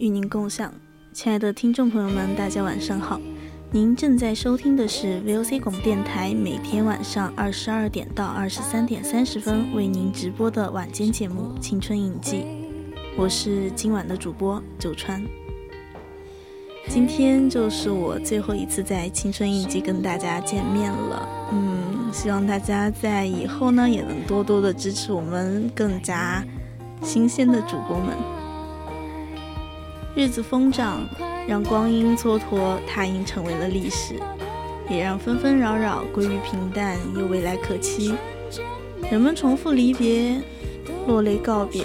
与您共享，亲爱的听众朋友们，大家晚上好。您正在收听的是 VOC 广播电台每天晚上二十二点到二十三点三十分为您直播的晚间节目《青春印记》，我是今晚的主播九川。今天就是我最后一次在《青春印记》跟大家见面了，嗯，希望大家在以后呢也能多多的支持我们更加新鲜的主播们。日子疯长，让光阴蹉跎，他因成为了历史，也让纷纷扰扰归于平淡，又未来可期。人们重复离别，落泪告别，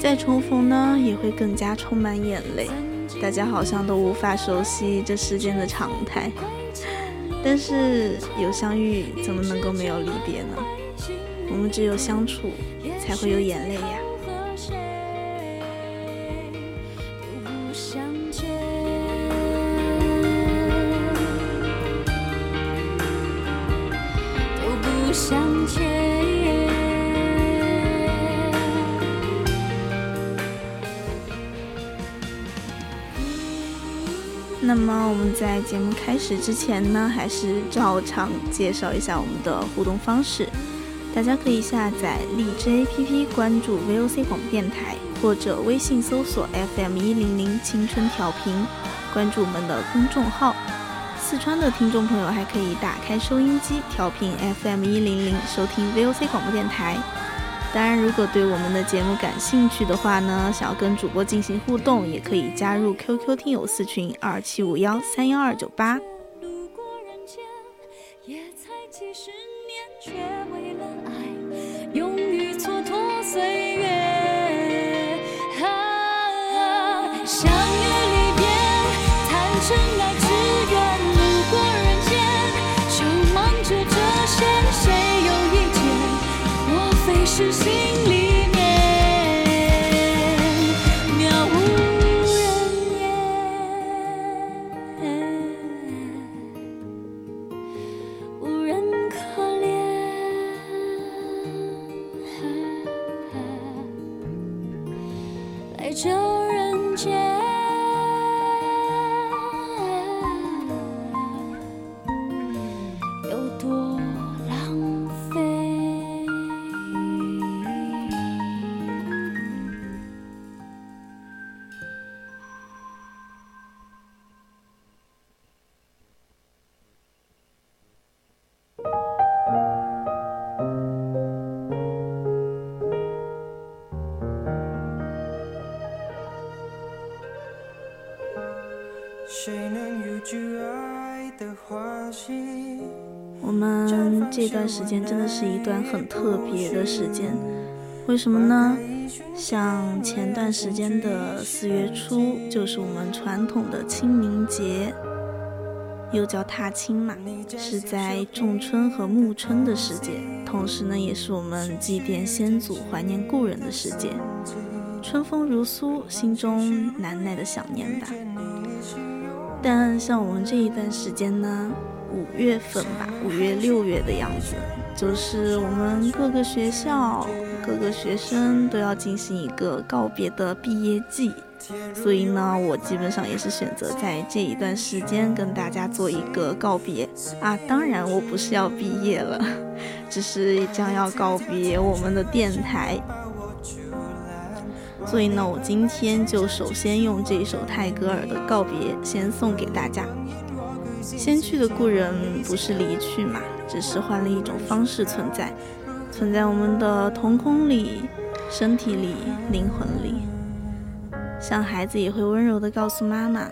再重逢呢，也会更加充满眼泪。大家好像都无法熟悉这世间的常态，但是有相遇，怎么能够没有离别呢？我们只有相处，才会有眼泪呀。在节目开始之前呢，还是照常介绍一下我们的互动方式。大家可以下载荔枝 APP，关注 VOC 广播电台，或者微信搜索 FM 一零零青春调频，关注我们的公众号。四川的听众朋友还可以打开收音机，调频 FM 一零零，收听 VOC 广播电台。当然，如果对我们的节目感兴趣的话呢，想要跟主播进行互动，也可以加入 QQ 听友四群二七五幺三幺二九八。是一段很特别的时间，为什么呢？像前段时间的四月初，就是我们传统的清明节，又叫踏青嘛，是在仲春和暮春的时节，同时呢，也是我们祭奠先祖、怀念故人的时节。春风如苏，心中难耐的想念吧。但像我们这一段时间呢？五月份吧，五月六月的样子，就是我们各个学校、各个学生都要进行一个告别的毕业季，所以呢，我基本上也是选择在这一段时间跟大家做一个告别啊。当然，我不是要毕业了，只是将要告别我们的电台，所以呢，我今天就首先用这首泰戈尔的告别先送给大家。先去的故人不是离去嘛，只是换了一种方式存在，存在我们的瞳孔里、身体里、灵魂里。像孩子也会温柔地告诉妈妈：“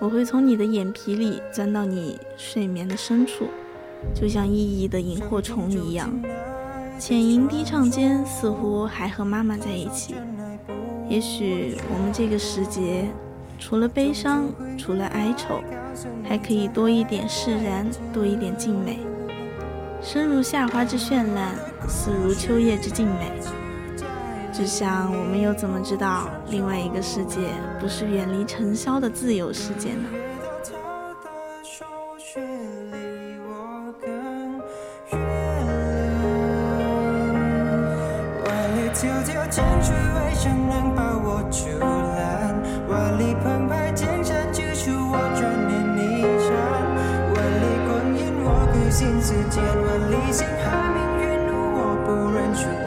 我会从你的眼皮里钻到你睡眠的深处，就像熠熠的萤火虫一样，浅吟低唱间，似乎还和妈妈在一起。也许我们这个时节，除了悲伤，除了哀愁。”还可以多一点释然，多一点静美。生如夏花之绚烂，死如秋叶之静美。只想我们又怎么知道另外一个世界不是远离尘嚣的自由世界呢？世间伦理性和命运，路我不认输。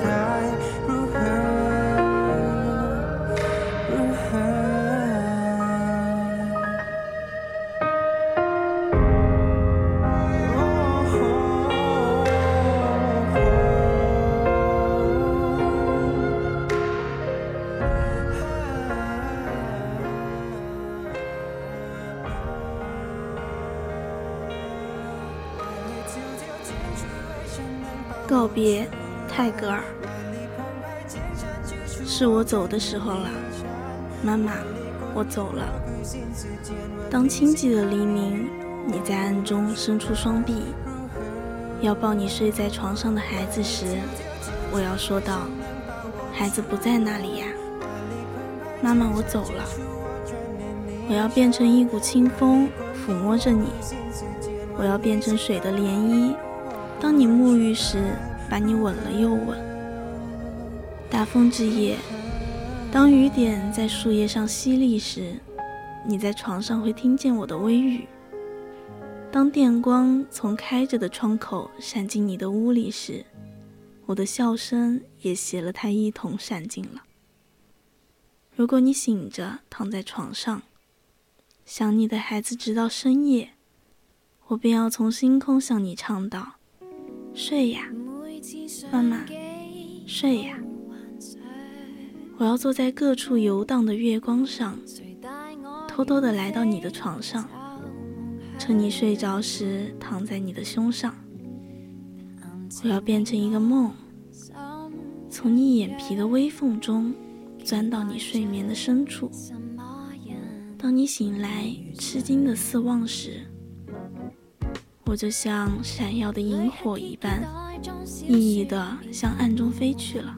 告别，泰戈尔。是我走的时候了，妈妈，我走了。当清寂的黎明，你在暗中伸出双臂，要抱你睡在床上的孩子时，我要说道：孩子不在那里呀，妈妈，我走了。我要变成一股清风，抚摸着你。我要变成水的涟漪。当你沐浴时，把你吻了又吻。大风之夜，当雨点在树叶上淅沥时，你在床上会听见我的微语。当电光从开着的窗口闪进你的屋里时，我的笑声也携了它一同闪进了。如果你醒着躺在床上，想你的孩子直到深夜，我便要从星空向你唱道。睡呀，妈妈，睡呀。我要坐在各处游荡的月光上，偷偷的来到你的床上，趁你睡着时躺在你的胸上。我要变成一个梦，从你眼皮的微缝中钻到你睡眠的深处。当你醒来吃惊的四望时。我就像闪耀的萤火一般，熠熠的向暗中飞去了。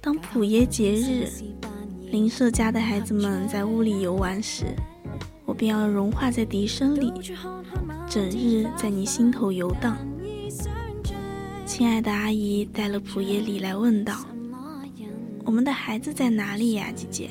当普耶节日，邻舍家的孩子们在屋里游玩时，我便要融化在笛声里，整日在你心头游荡。亲爱的阿姨带了普耶礼来问道：“我们的孩子在哪里呀，姐姐？”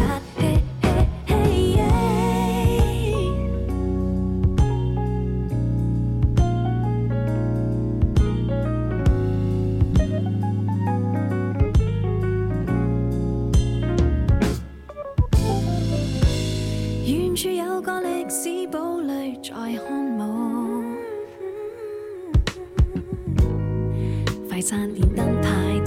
处有个历史堡垒在看我，快餐店灯牌。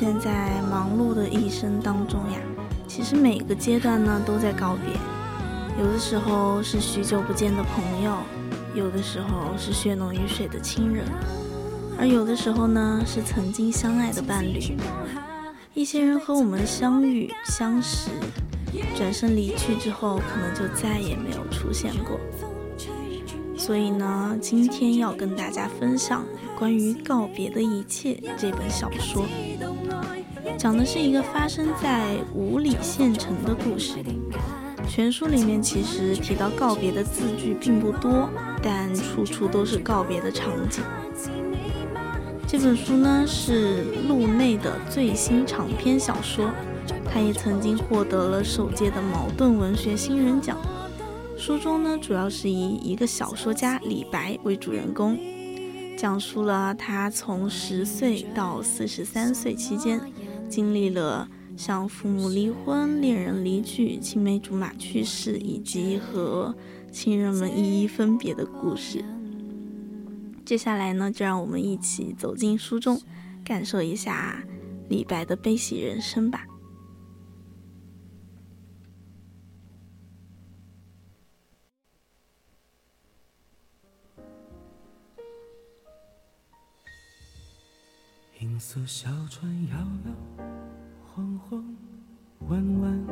现在忙碌的一生当中呀，其实每个阶段呢都在告别。有的时候是许久不见的朋友，有的时候是血浓于水的亲人，而有的时候呢是曾经相爱的伴侣。一些人和我们相遇相识，转身离去之后，可能就再也没有出现过。所以呢，今天要跟大家分享关于告别的一切这本小说，讲的是一个发生在五里县城的故事。全书里面其实提到告别的字句并不多，但处处都是告别的场景。这本书呢是路内的最新长篇小说，它也曾经获得了首届的茅盾文学新人奖。书中呢，主要是以一个小说家李白为主人公，讲述了他从十岁到四十三岁期间，经历了像父母离婚、恋人离去、青梅竹马去世，以及和亲人们一一分别的故事。接下来呢，就让我们一起走进书中，感受一下李白的悲喜人生吧。银色小船摇摇晃晃，弯弯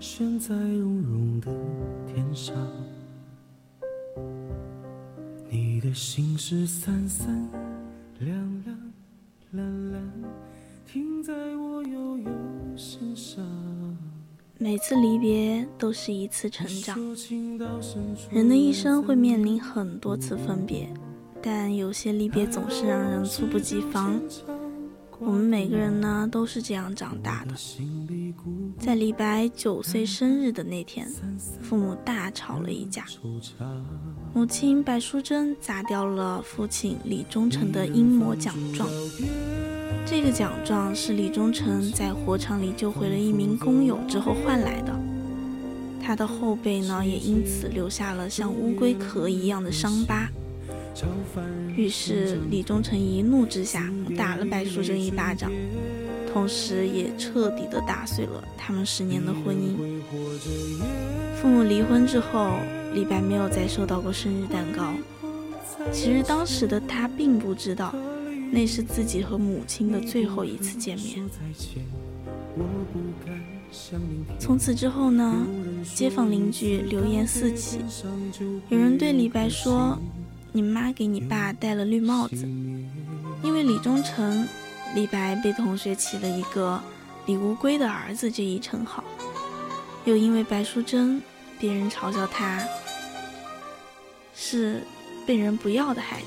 悬在绒绒的天上。你的心事三三两两蓝蓝，停在我悠悠心上。每次离别都是一次成长。人的一生会面临很多次分别，但有些离别总是让人猝不及防。我们每个人呢都是这样长大的。在李白九岁生日的那天，父母大吵了一架。母亲白淑贞砸掉了父亲李忠诚的英模奖状。这个奖状是李忠诚在火场里救回了一名工友之后换来的。他的后背呢，也因此留下了像乌龟壳一样的伤疤。于是李忠诚一怒之下打了白素贞一巴掌，同时也彻底的打碎了他们十年的婚姻。父母离婚之后，李白没有再收到过生日蛋糕。其实当时的他并不知道，那是自己和母亲的最后一次见面。从此之后呢，街坊邻居流言四起，有人对李白说：“你妈给你爸戴了绿帽子。”因为李忠诚，李白被同学起了一个“李乌龟的儿子”这一称号。又因为白淑贞，别人嘲笑他是被人不要的孩子。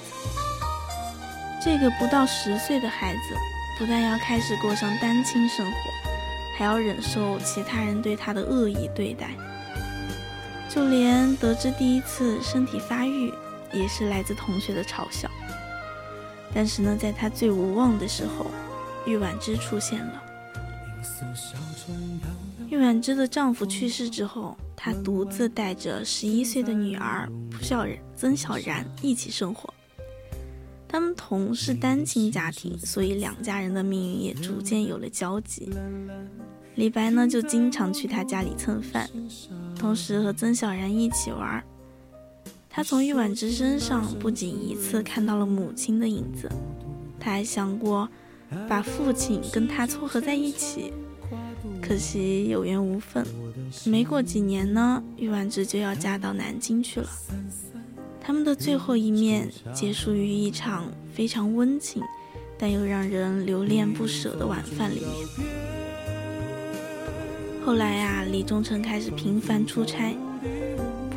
这个不到十岁的孩子，不但要开始过上单亲生活，还要忍受其他人对他的恶意对待。就连得知第一次身体发育，也是来自同学的嘲笑。但是呢，在他最无望的时候，玉婉之出现了。银色小船摇摇玉婉之的丈夫去世之后，她独自带着十一岁的女儿朴小然、曾小然一起生活。他们同是单亲家庭，所以两家人的命运也逐渐有了交集。李白呢，就经常去他家里蹭饭，同时和曾小然一起玩儿。他从玉婉之身上不仅一次看到了母亲的影子，他还想过把父亲跟他撮合在一起。可惜有缘无分。没过几年呢，玉婉之就要嫁到南京去了。他们的最后一面结束于一场非常温情，但又让人留恋不舍的晚饭里面。后来啊，李宗诚开始频繁出差，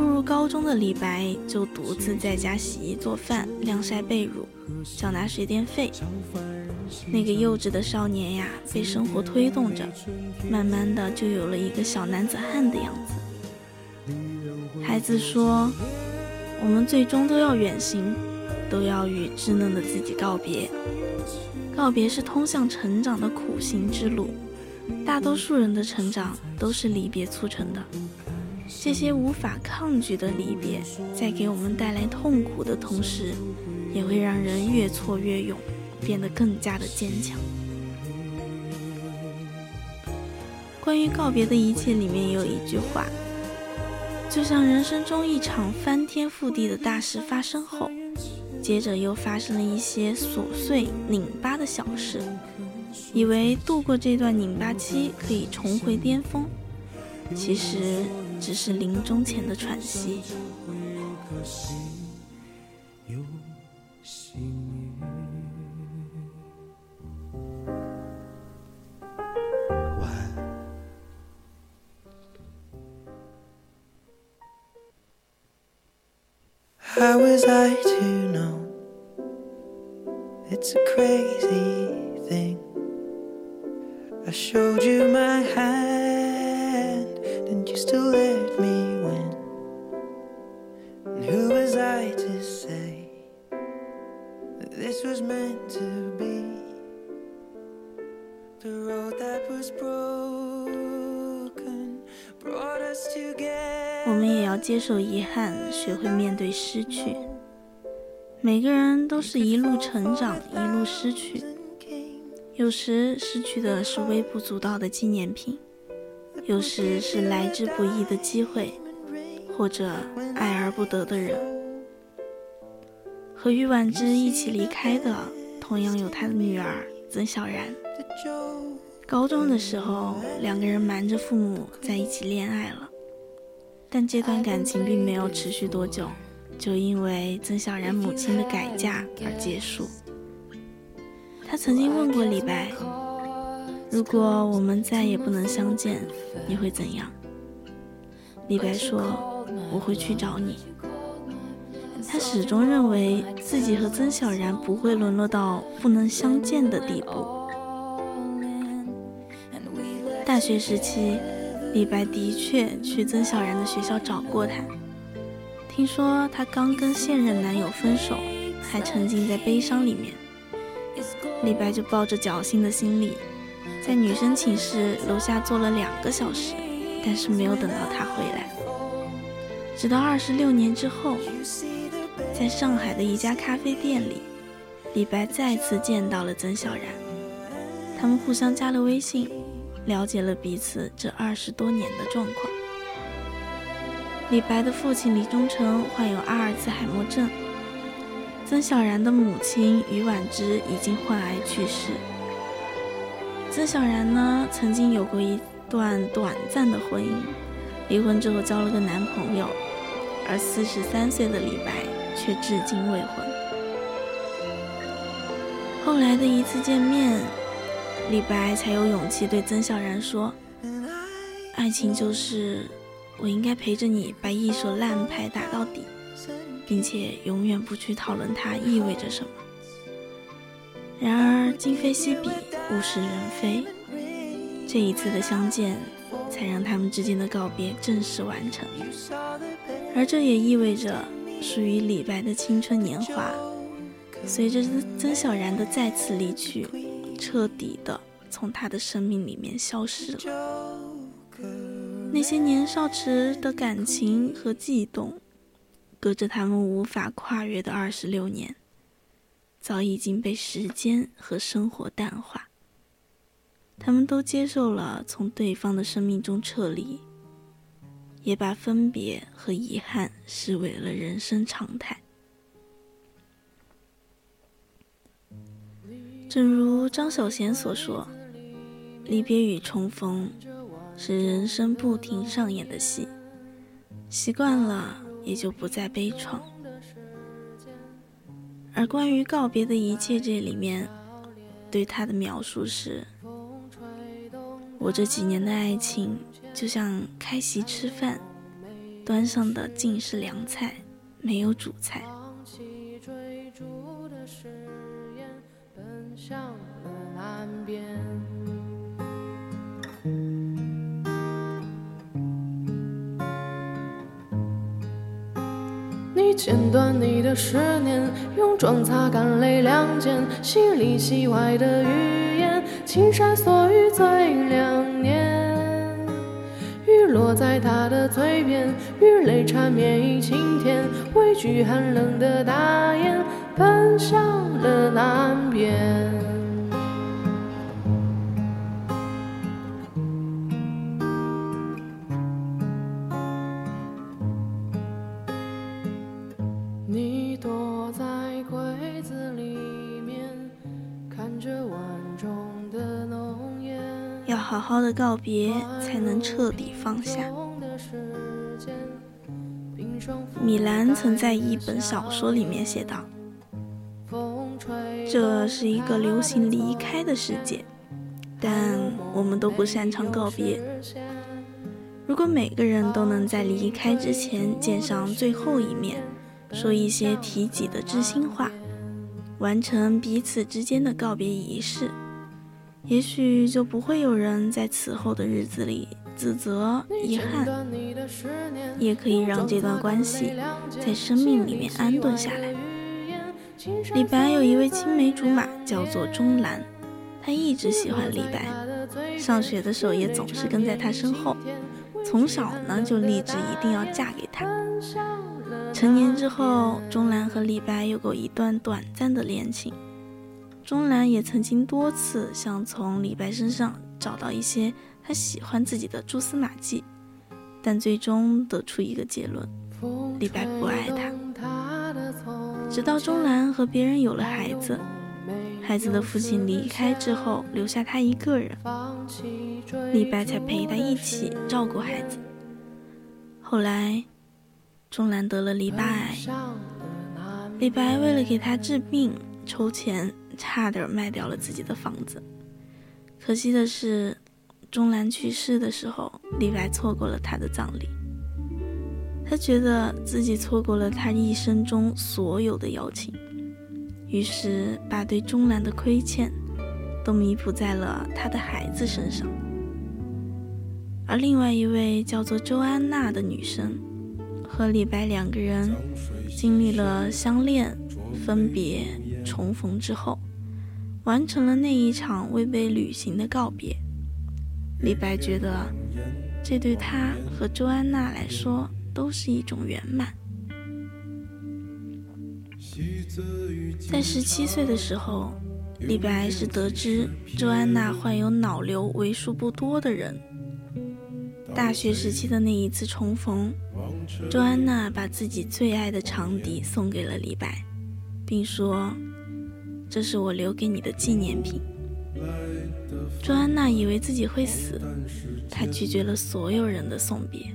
步入高中的李白就独自在家洗衣做饭、晾晒被褥、缴纳水电费。那个幼稚的少年呀，被生活推动着，慢慢的就有了一个小男子汉的样子。孩子说。我们最终都要远行，都要与稚嫩的自己告别。告别是通向成长的苦行之路，大多数人的成长都是离别促成的。这些无法抗拒的离别，在给我们带来痛苦的同时，也会让人越挫越勇，变得更加的坚强。关于告别的一切，里面有一句话。就像人生中一场翻天覆地的大事发生后，接着又发生了一些琐碎拧巴的小事，以为度过这段拧巴期可以重回巅峰，其实只是临终前的喘息。How was I to know? It's a crazy thing. I showed you my hand, 受遗憾，学会面对失去。每个人都是一路成长，一路失去。有时失去的是微不足道的纪念品，有时是来之不易的机会，或者爱而不得的人。和于婉之一起离开的，同样有他的女儿曾小然。高中的时候，两个人瞒着父母在一起恋爱了。但这段感情并没有持续多久，就因为曾小然母亲的改嫁而结束。他曾经问过李白：“如果我们再也不能相见，你会怎样？”李白说：“我会去找你。”他始终认为自己和曾小然不会沦落到不能相见的地步。大学时期。李白的确去曾小然的学校找过她，听说她刚跟现任男友分手，还沉浸在悲伤里面。李白就抱着侥幸的心理，在女生寝室楼下坐了两个小时，但是没有等到她回来。直到二十六年之后，在上海的一家咖啡店里，李白再次见到了曾小然，他们互相加了微信。了解了彼此这二十多年的状况。李白的父亲李忠诚患有阿尔茨海默症，曾小然的母亲于婉之已经患癌去世。曾小然呢，曾经有过一段短暂的婚姻，离婚之后交了个男朋友，而四十三岁的李白却至今未婚。后来的一次见面。李白才有勇气对曾小然说：“爱情就是我应该陪着你把一手烂牌打到底，并且永远不去讨论它意味着什么。”然而今非昔比，物是人非，这一次的相见才让他们之间的告别正式完成，而这也意味着属于李白的青春年华，随着曾小然的再次离去。彻底的从他的生命里面消失了。那些年少时的感情和悸动，隔着他们无法跨越的二十六年，早已经被时间和生活淡化。他们都接受了从对方的生命中撤离，也把分别和遗憾视为了人生常态。正如张小娴所说：“离别与重逢，是人生不停上演的戏，习惯了也就不再悲怆。而关于告别的一切，这里面对他的描述是：我这几年的爱情，就像开席吃饭，端上的尽是凉菜，没有主菜。边。你剪断你的思念，用妆擦干泪两肩，戏里戏外的语言，青山锁雨最两年。雨落在他的嘴边，雨泪缠绵于晴天，畏惧寒冷的大雁，奔向了南边。好好的告别，才能彻底放下。米兰曾在一本小说里面写道：“这是一个流行离开的世界，但我们都不擅长告别。如果每个人都能在离开之前见上最后一面，说一些提己的知心话，完成彼此之间的告别仪式。”也许就不会有人在此后的日子里自责、遗憾，也可以让这段关系在生命里面安顿下来。李白有一位青梅竹马，叫做钟兰，他一直喜欢李白，上学的时候也总是跟在他身后，从小呢就立志一定要嫁给他。成年之后，钟兰和李白有过一段短暂的恋情。钟兰也曾经多次想从李白身上找到一些他喜欢自己的蛛丝马迹，但最终得出一个结论：李白不爱他。直到钟兰和别人有了孩子，孩子的父亲离开之后，留下他一个人，李白才陪他一起照顾孩子。后来，钟兰得了淋巴癌，李白为了给他治病筹钱。差点卖掉了自己的房子，可惜的是，钟兰去世的时候，李白错过了他的葬礼。他觉得自己错过了他一生中所有的邀请，于是把对钟兰的亏欠都弥补在了他的孩子身上。而另外一位叫做周安娜的女生，和李白两个人经历了相恋、分别、重逢之后。完成了那一场未被履行的告别，李白觉得这对他和周安娜来说都是一种圆满。在十七岁的时候，李白是得知周安娜患有脑瘤为数不多的人。大学时期的那一次重逢，周安娜把自己最爱的长笛送给了李白，并说。这是我留给你的纪念品。周安娜以为自己会死，她拒绝了所有人的送别。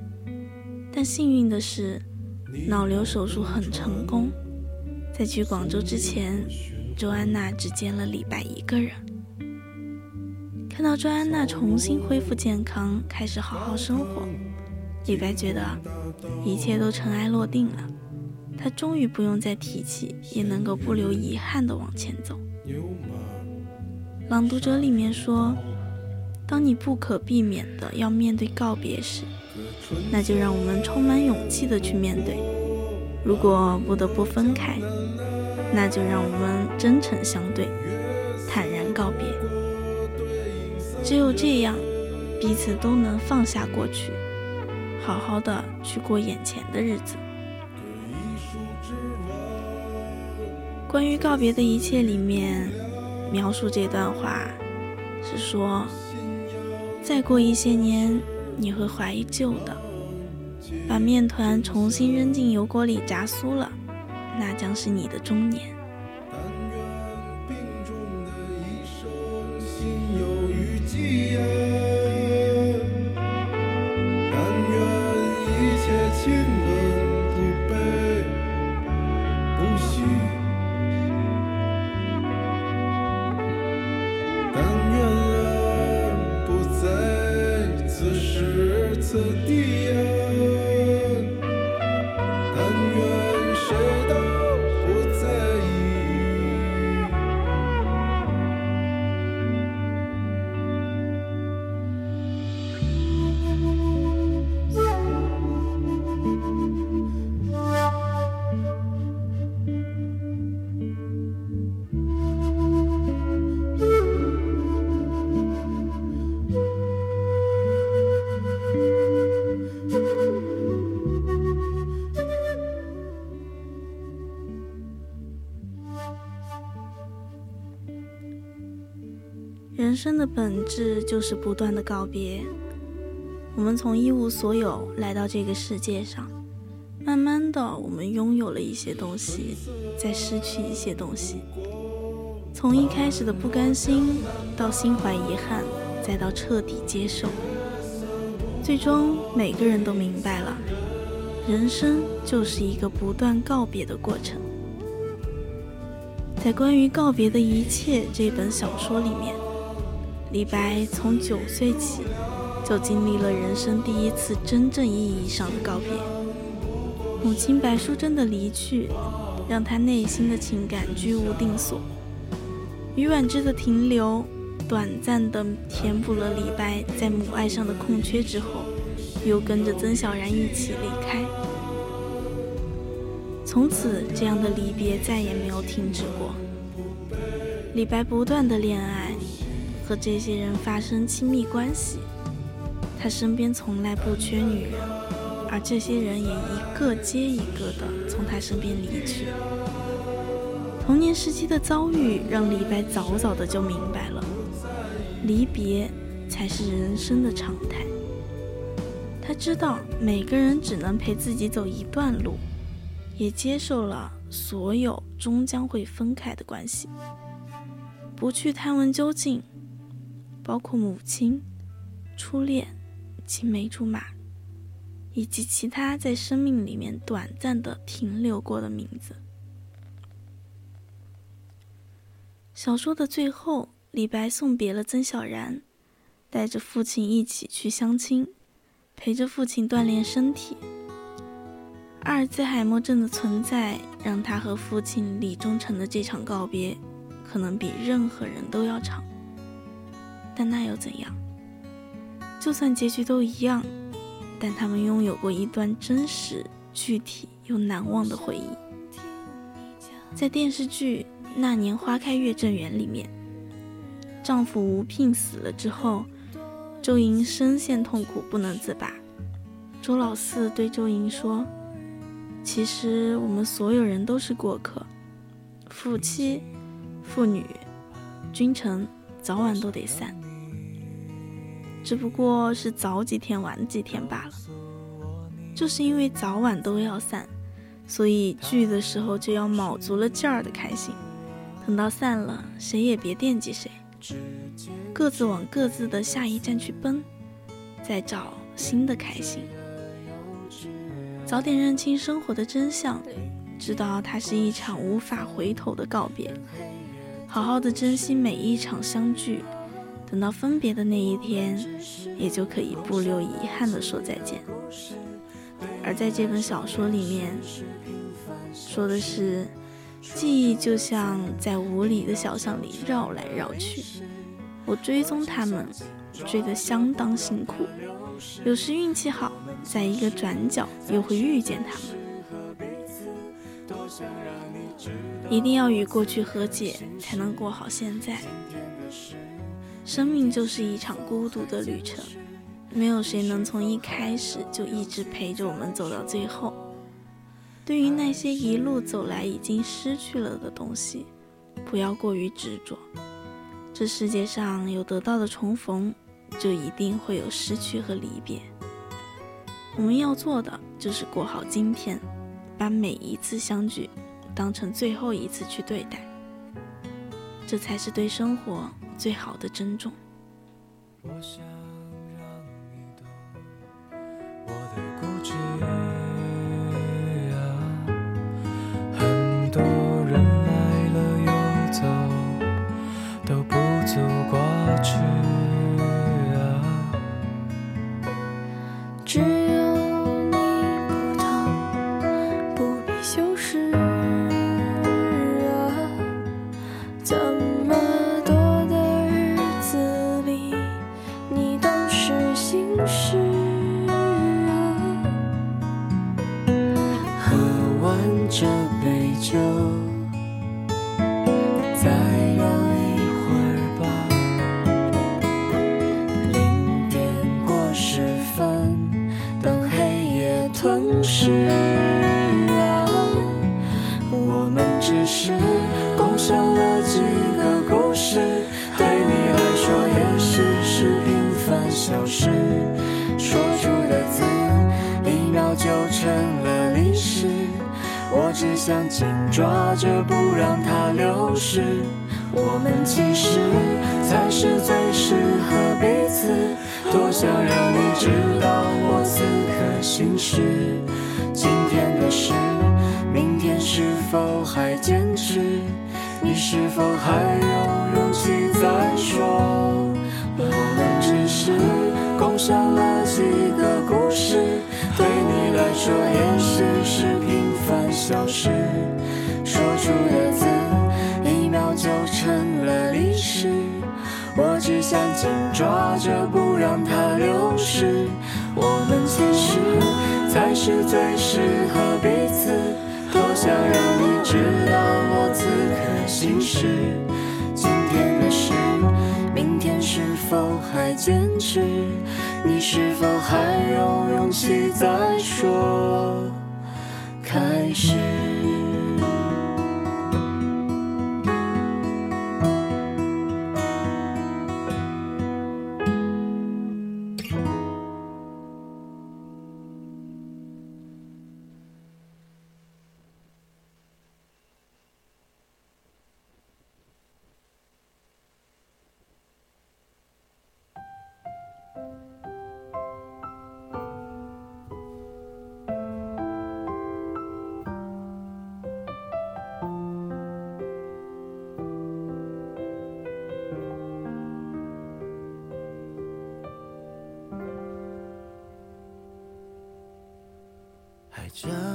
但幸运的是，脑瘤手术很成功。在去广州之前，周安娜只见了李白一个人。看到周安娜重新恢复健康，开始好好生活，李白觉得一切都尘埃落定了。他终于不用再提起，也能够不留遗憾地往前走。朗读者里面说：“当你不可避免的要面对告别时，那就让我们充满勇气的去面对；如果不得不分开，那就让我们真诚相对，坦然告别。只有这样，彼此都能放下过去，好好的去过眼前的日子。”关于告别的一切里面，描述这段话是说：再过一些年，你会怀旧的。把面团重新扔进油锅里炸酥了，那将是你的中年。本质就是不断的告别。我们从一无所有来到这个世界上，慢慢的，我们拥有了一些东西，再失去一些东西。从一开始的不甘心，到心怀遗憾，再到彻底接受，最终每个人都明白了，人生就是一个不断告别的过程。在关于告别的一切这本小说里面，李白从九岁起就经历了人生第一次真正意义上的告别。母亲白淑贞的离去，让他内心的情感居无定所。于婉之的停留，短暂地填补了李白在母爱上的空缺之后，又跟着曾小然一起离开。从此，这样的离别再也没有停止过。李白不断的恋爱，和这些人发生亲密关系，他身边从来不缺女人，而这些人也一个接一个的从他身边离去。童年时期的遭遇让李白早早的就明白了，离别才是人生的常态。他知道每个人只能陪自己走一段路，也接受了所有终将会分开的关系，不去探问究竟，包括母亲、初恋、青梅竹马，以及其他在生命里面短暂的停留过的名字。小说的最后，李白送别了曾小然，带着父亲一起去相亲，陪着父亲锻炼身体。阿尔兹海默症的存在，让他和父亲李忠诚的这场告别，可能比任何人都要长。但那又怎样？就算结局都一样，但他们拥有过一段真实、具体又难忘的回忆。在电视剧《那年花开月正圆》里面，丈夫吴聘死了之后，周莹深陷痛苦不能自拔。周老四对周莹说：“其实我们所有人都是过客，夫妻、妇女、君臣，早晚都得散，只不过是早几天晚几天罢了。就是因为早晚都要散。”所以聚的时候就要卯足了劲儿的开心，等到散了，谁也别惦记谁，各自往各自的下一站去奔，再找新的开心。早点认清生活的真相，知道它是一场无法回头的告别，好好的珍惜每一场相聚，等到分别的那一天，也就可以不留遗憾的说再见。而在这本小说里面，说的是，记忆就像在无理的小巷里绕来绕去，我追踪他们，追得相当辛苦，有时运气好，在一个转角又会遇见他们。一定要与过去和解，才能过好现在。生命就是一场孤独的旅程。没有谁能从一开始就一直陪着我们走到最后。对于那些一路走来已经失去了的东西，不要过于执着。这世界上有得到的重逢，就一定会有失去和离别。我们要做的就是过好今天，把每一次相聚当成最后一次去对待，这才是对生活最好的珍重。我想让你懂我的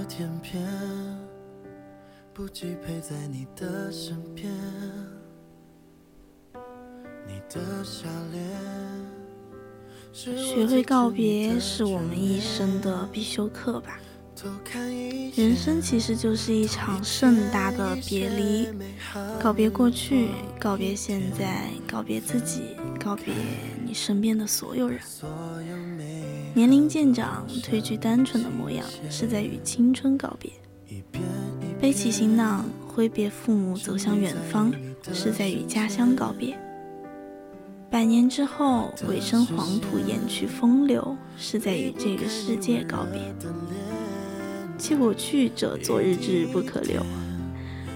天边，不羁陪在你的身边，学会告别是我们一生的必修课吧。人生其实就是一场盛大的别离，告别过去，告别现在，告别自己，告别你身边的所有人。年龄渐长，褪去单纯的模样，是在与青春告别；背起行囊，挥别父母，走向远方，是在与家乡告别。百年之后，尾生黄土，掩去风流，是在与这个世界告别。弃我去者，昨日之日不可留。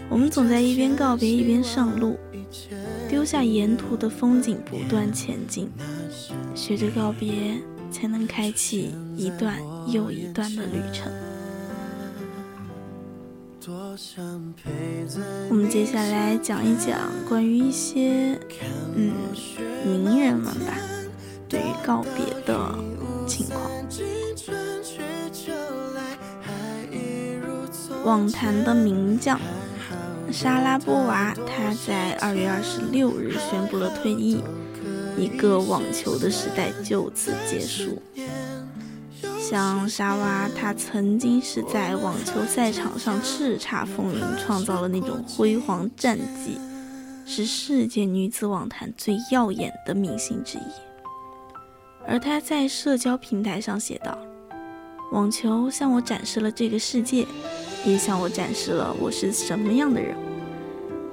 我们总在一边告别一边上路，丢下沿途的风景，不断前进。学着告别，才能开启一段又一段的旅程。我们接下来讲一讲关于一些嗯名人们吧，对于告别的情况。网坛的名将莎拉波娃，她在二月二十六日宣布了退役，一个网球的时代就此结束。像莎娃，她曾经是在网球赛场上叱咤风云，创造了那种辉煌战绩，是世界女子网坛最耀眼的明星之一。而她在社交平台上写道：“网球向我展示了这个世界，也向我展示了我是什么样的人。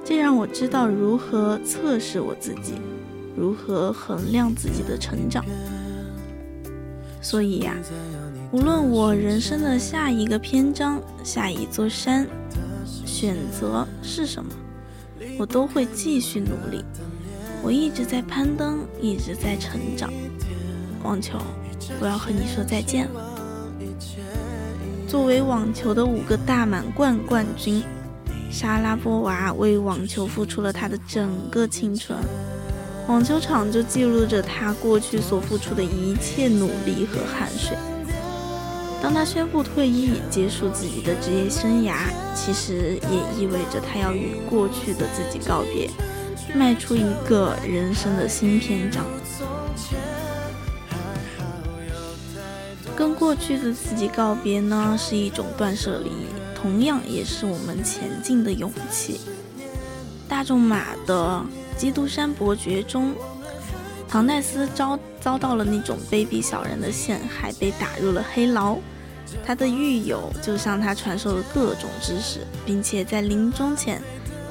这让我知道如何测试我自己，如何衡量自己的成长。所以呀、无论我人生的下一个篇章、下一座山选择是什么，我都会继续努力。我一直在攀登，一直在成长。网球，我要和你说再见了。作为网球的五个大满贯冠军，莎拉波娃为网球付出了她的整个青春。网球场就记录着他过去所付出的一切努力和汗水。当他宣布退役，结束自己的职业生涯，其实也意味着他要与过去的自己告别，迈出一个人生的新篇章。跟过去的自己告别呢，是一种断舍离，同样也是我们前进的勇气。大仲马的《基督山伯爵》中，唐代斯遭遭到了那种卑鄙小人的陷害，被打入了黑牢。他的狱友就向他传授了各种知识，并且在临终前，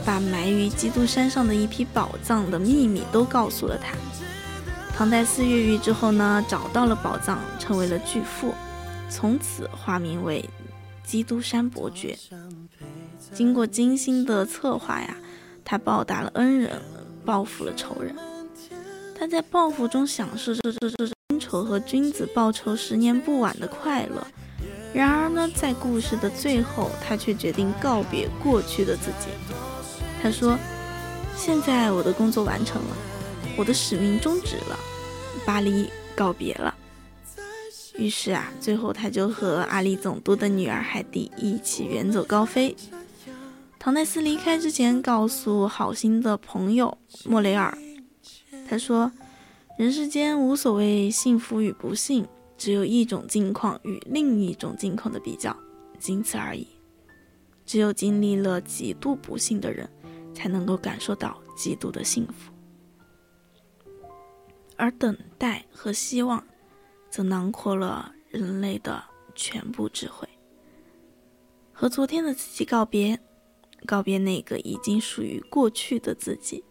把埋于基督山上的一批宝藏的秘密都告诉了他。唐代斯越狱之后呢，找到了宝藏，成为了巨富，从此化名为基督山伯爵。经过精心的策划呀，他报答了恩人，报复了仇人。他在报复中享受着这这恩仇和君子报仇十年不晚的快乐。然而呢，在故事的最后，他却决定告别过去的自己。他说：“现在我的工作完成了，我的使命终止了，巴黎告别了。”于是啊，最后他就和阿里总督的女儿海蒂一起远走高飞。唐奈斯离开之前，告诉好心的朋友莫雷尔，他说：“人世间无所谓幸福与不幸。”只有一种境况与另一种境况的比较，仅此而已。只有经历了极度不幸的人，才能够感受到极度的幸福。而等待和希望，则囊括了人类的全部智慧。和昨天的自己告别，告别那个已经属于过去的自己，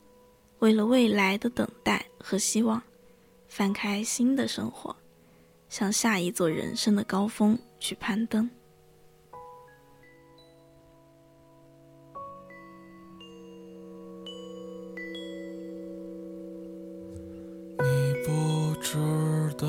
为了未来的等待和希望，翻开新的生活。向下一座人生的高峰去攀登。你不知道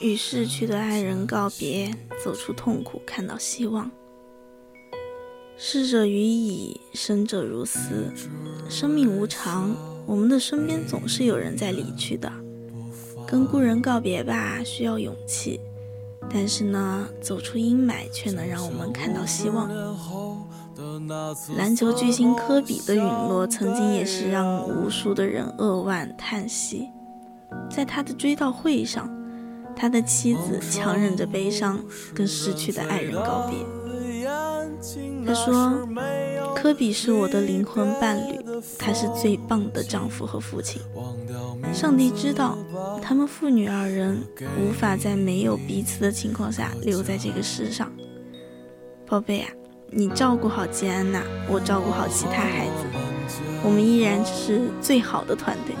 与逝去的爱人告别，走出痛苦，看到希望。逝者如矣，生者如斯。生命无常，我们的身边总是有人在离去的。跟故人告别吧，需要勇气，但是呢，走出阴霾却能让我们看到希望。篮球巨星科比的陨落，曾经也是让无数的人扼腕叹息。在他的追悼会上，他的妻子强忍着悲伤，跟逝去的爱人告别。他说：“科比是我的灵魂伴侣，他是最棒的丈夫和父亲。上帝知道，他们父女二人无法在没有彼此的情况下留在这个世上。宝贝啊，你照顾好吉安娜，我照顾好其他孩子，我们依然是最好的团队。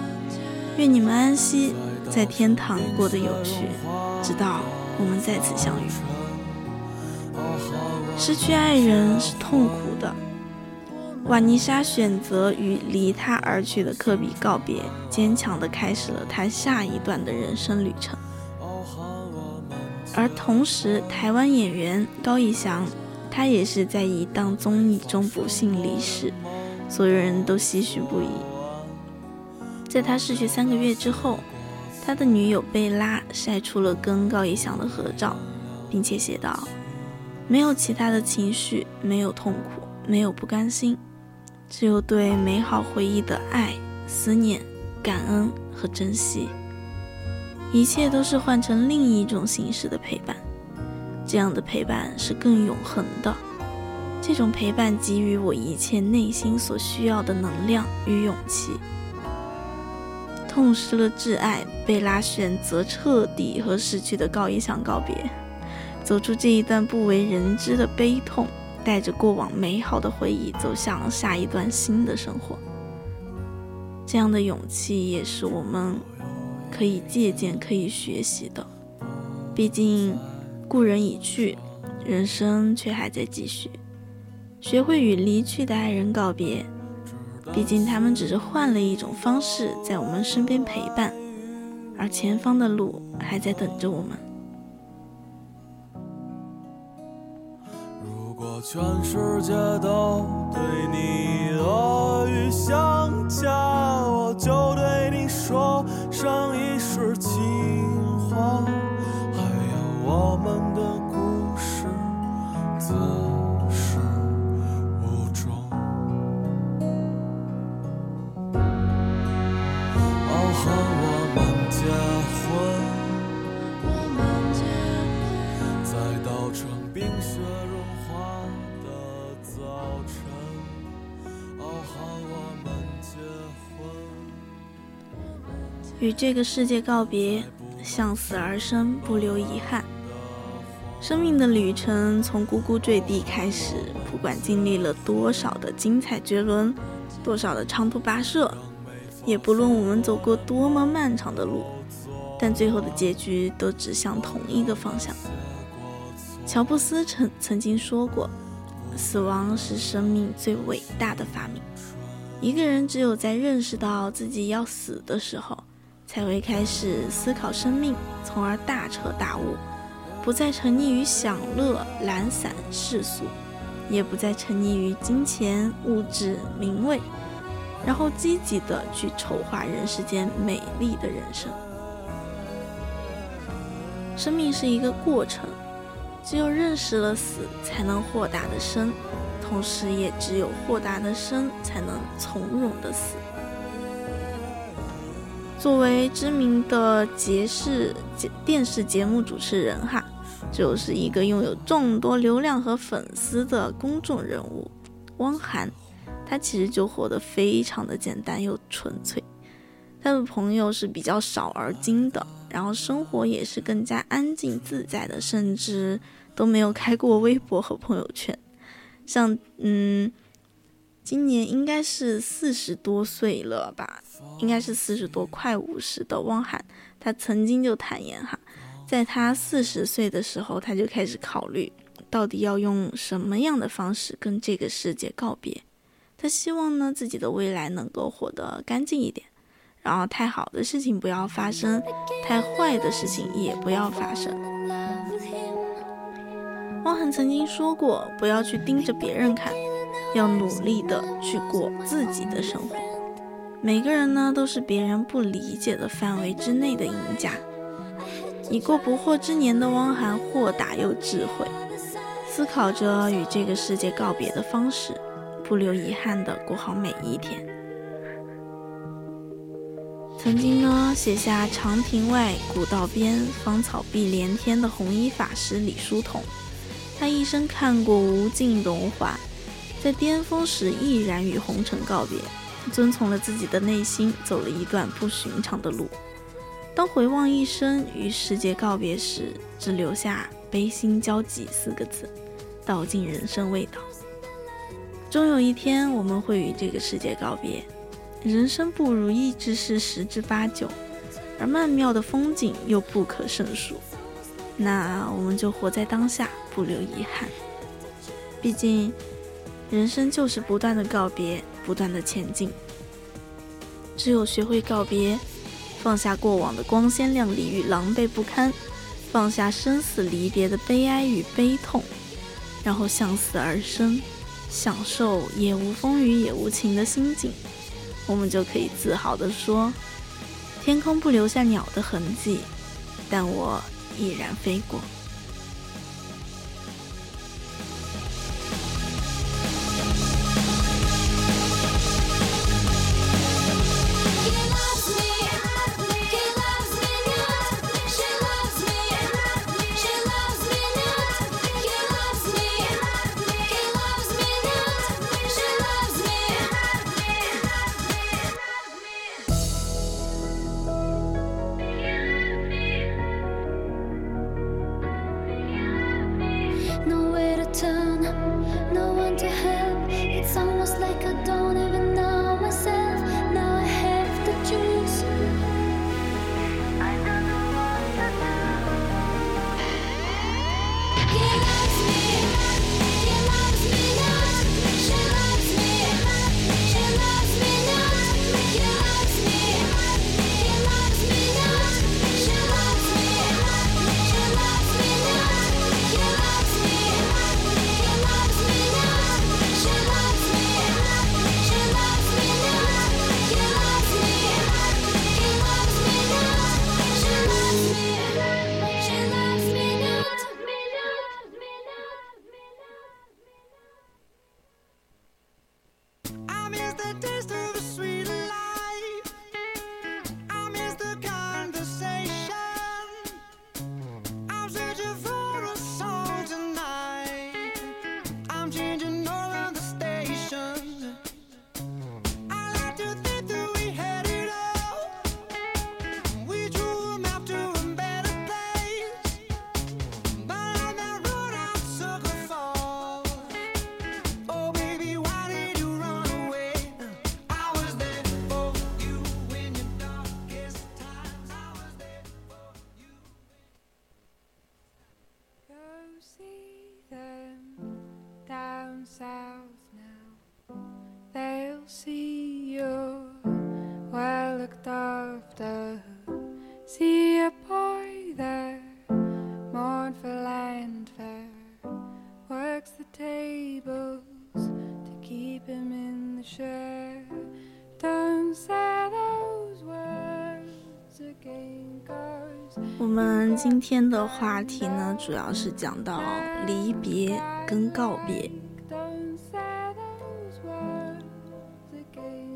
愿你们安息，在天堂过得有趣，直到我们再次相遇。”失去爱人是痛苦的。瓦妮莎选择与离他而去的科比告别，坚强地开始了他下一段的人生旅程。而同时，台湾演员高以翔，他也是在一档综艺中不幸离世，所有人都唏嘘不已。在他逝去三个月之后，他的女友贝拉晒出了跟高以翔的合照，并且写道。没有其他的情绪，没有痛苦，没有不甘心，只有对美好回忆的爱、思念、感恩和珍惜。一切都是换成另一种形式的陪伴，这样的陪伴是更永恒的。这种陪伴给予我一切内心所需要的能量与勇气。痛失了挚爱，贝拉选择彻底和逝去的高一翔告别。走出这一段不为人知的悲痛，带着过往美好的回忆，走向下一段新的生活。这样的勇气也是我们可以借鉴、可以学习的。毕竟，故人已去，人生却还在继续。学会与离去的爱人告别，毕竟他们只是换了一种方式在我们身边陪伴而前方的路还在等着我们。如果全世界都对你恶语相加我就对你说上一世情话还有我们的故事与这个世界告别，向死而生，不留遗憾。生命的旅程从呱呱坠地开始，不管经历了多少的精彩绝伦，多少的长途跋涉，也不论我们走过多么漫长的路，但最后的结局都指向同一个方向。乔布斯曾曾经说过：“死亡是生命最伟大的发明。”一个人只有在认识到自己要死的时候，才会开始思考生命，从而大彻大悟，不再沉溺于享乐、懒散、世俗，也不再沉溺于金钱、物质、名位，然后积极的去筹划人世间美丽的人生。生命是一个过程。只有认识了死，才能豁达的生；同时，也只有豁达的生，才能从容的死。作为知名的节视节电视节目主持人，哈，就是一个拥有众多流量和粉丝的公众人物，汪涵。他其实就活得非常的简单又纯粹，他的朋友是比较少而精的，然后生活也是更加安静自在的，甚至。都没有开过微博和朋友圈，像嗯，今年应该是四十多岁了吧，应该是四十多快五十的汪涵，他曾经就坦言哈，在他四十岁的时候，他就开始考虑到底要用什么样的方式跟这个世界告别。他希望呢自己的未来能够活得干净一点，然后太好的事情不要发生，太坏的事情也不要发生。汪涵曾经说过：“不要去盯着别人看，要努力的去过自己的生活。每个人呢，都是别人不理解的范围之内的赢家。”已过不惑之年的汪涵豁达又智慧，思考着与这个世界告别的方式，不留遗憾的过好每一天。曾经呢，写下“长亭外，古道边，芳草碧连天”的红衣法师李叔同。他一生看过无尽荣华，在巅峰时毅然与红尘告别，遵从了自己的内心，走了一段不寻常的路。当回望一生与世界告别时，只留下悲心交集四个字，道尽人生味道。终有一天，我们会与这个世界告别。人生不如意之事十之八九，而曼妙的风景又不可胜数。那我们就活在当下，不留遗憾。毕竟，人生就是不断的告别，不断的前进。只有学会告别，放下过往的光鲜亮丽与狼狈不堪，放下生死离别的悲哀与悲痛，然后向死而生，享受也无风雨也无晴的心境，我们就可以自豪地说：天空不留下鸟的痕迹，但我。毅然飞过。们今天的话题呢，主要是讲到离别跟告别。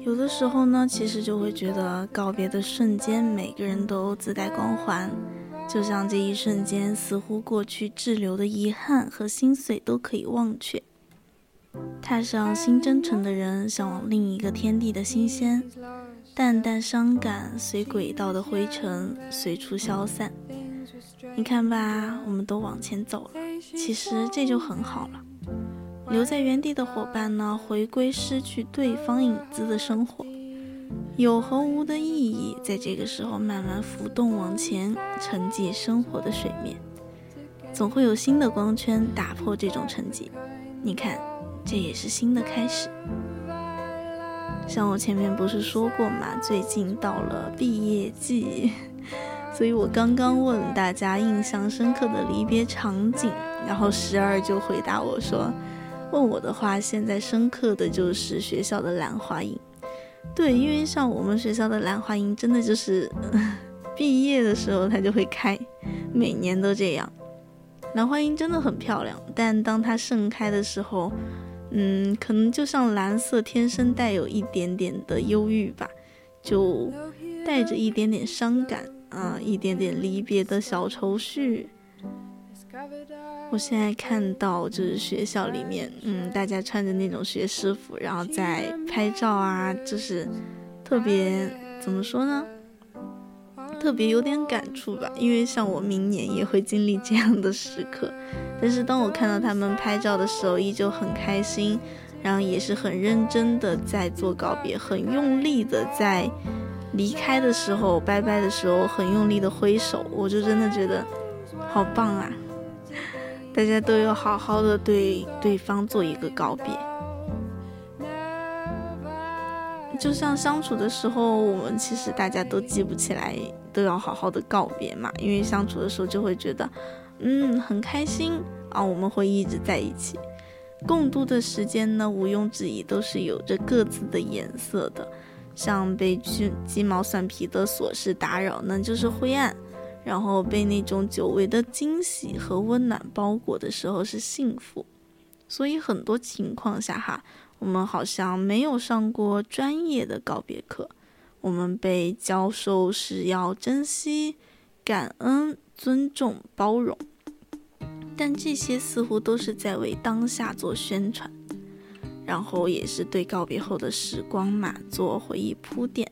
有的时候呢，其实就会觉得告别的瞬间，每个人都自带光环，就像这一瞬间，似乎过去滞留的遗憾和心碎都可以忘却。踏上新征程的人，向往另一个天地的新鲜，淡淡伤感随轨道的灰尘随处消散。你看吧，我们都往前走了，其实这就很好了。留在原地的伙伴呢，回归失去对方影子的生活，有和无的意义，在这个时候慢慢浮动往前，沉寂生活的水面，总会有新的光圈打破这种沉寂。你看，这也是新的开始。像我前面不是说过嘛，最近到了毕业季，所以我刚刚问大家印象深刻的离别场景，然后十二就回答我说。问我的话，现在深刻的就是学校的兰花樱。对，因为像我们学校的兰花樱，真的就是 毕业的时候它就会开，每年都这样。兰花樱真的很漂亮，但当它盛开的时候，嗯，可能就像蓝色，天生带有一点点的忧郁吧，就带着一点点伤感啊，一点点离别的小愁绪。我现在看到就是学校里面，嗯，大家穿着那种学士服，然后在拍照啊，就是特别怎么说呢？特别有点感触吧。因为像我明年也会经历这样的时刻，但是当我看到他们拍照的时候，依旧很开心，然后也是很认真的在做告别，很用力的在离开的时候、拜拜的时候，很用力的挥手，我就真的觉得好棒啊！大家都要好好的对对方做一个告别，就像相处的时候，我们其实大家都记不起来，都要好好的告别嘛。因为相处的时候就会觉得，嗯，很开心啊，我们会一直在一起，共度的时间呢，毋庸置疑都是有着各自的颜色的。像被鸡鸡毛蒜皮的琐事打扰呢，就是灰暗。然后被那种久违的惊喜和温暖包裹的时候是幸福，所以很多情况下哈，我们好像没有上过专业的告别课，我们被教授是要珍惜、感恩、尊重、包容，但这些似乎都是在为当下做宣传，然后也是对告别后的时光嘛做回忆铺垫，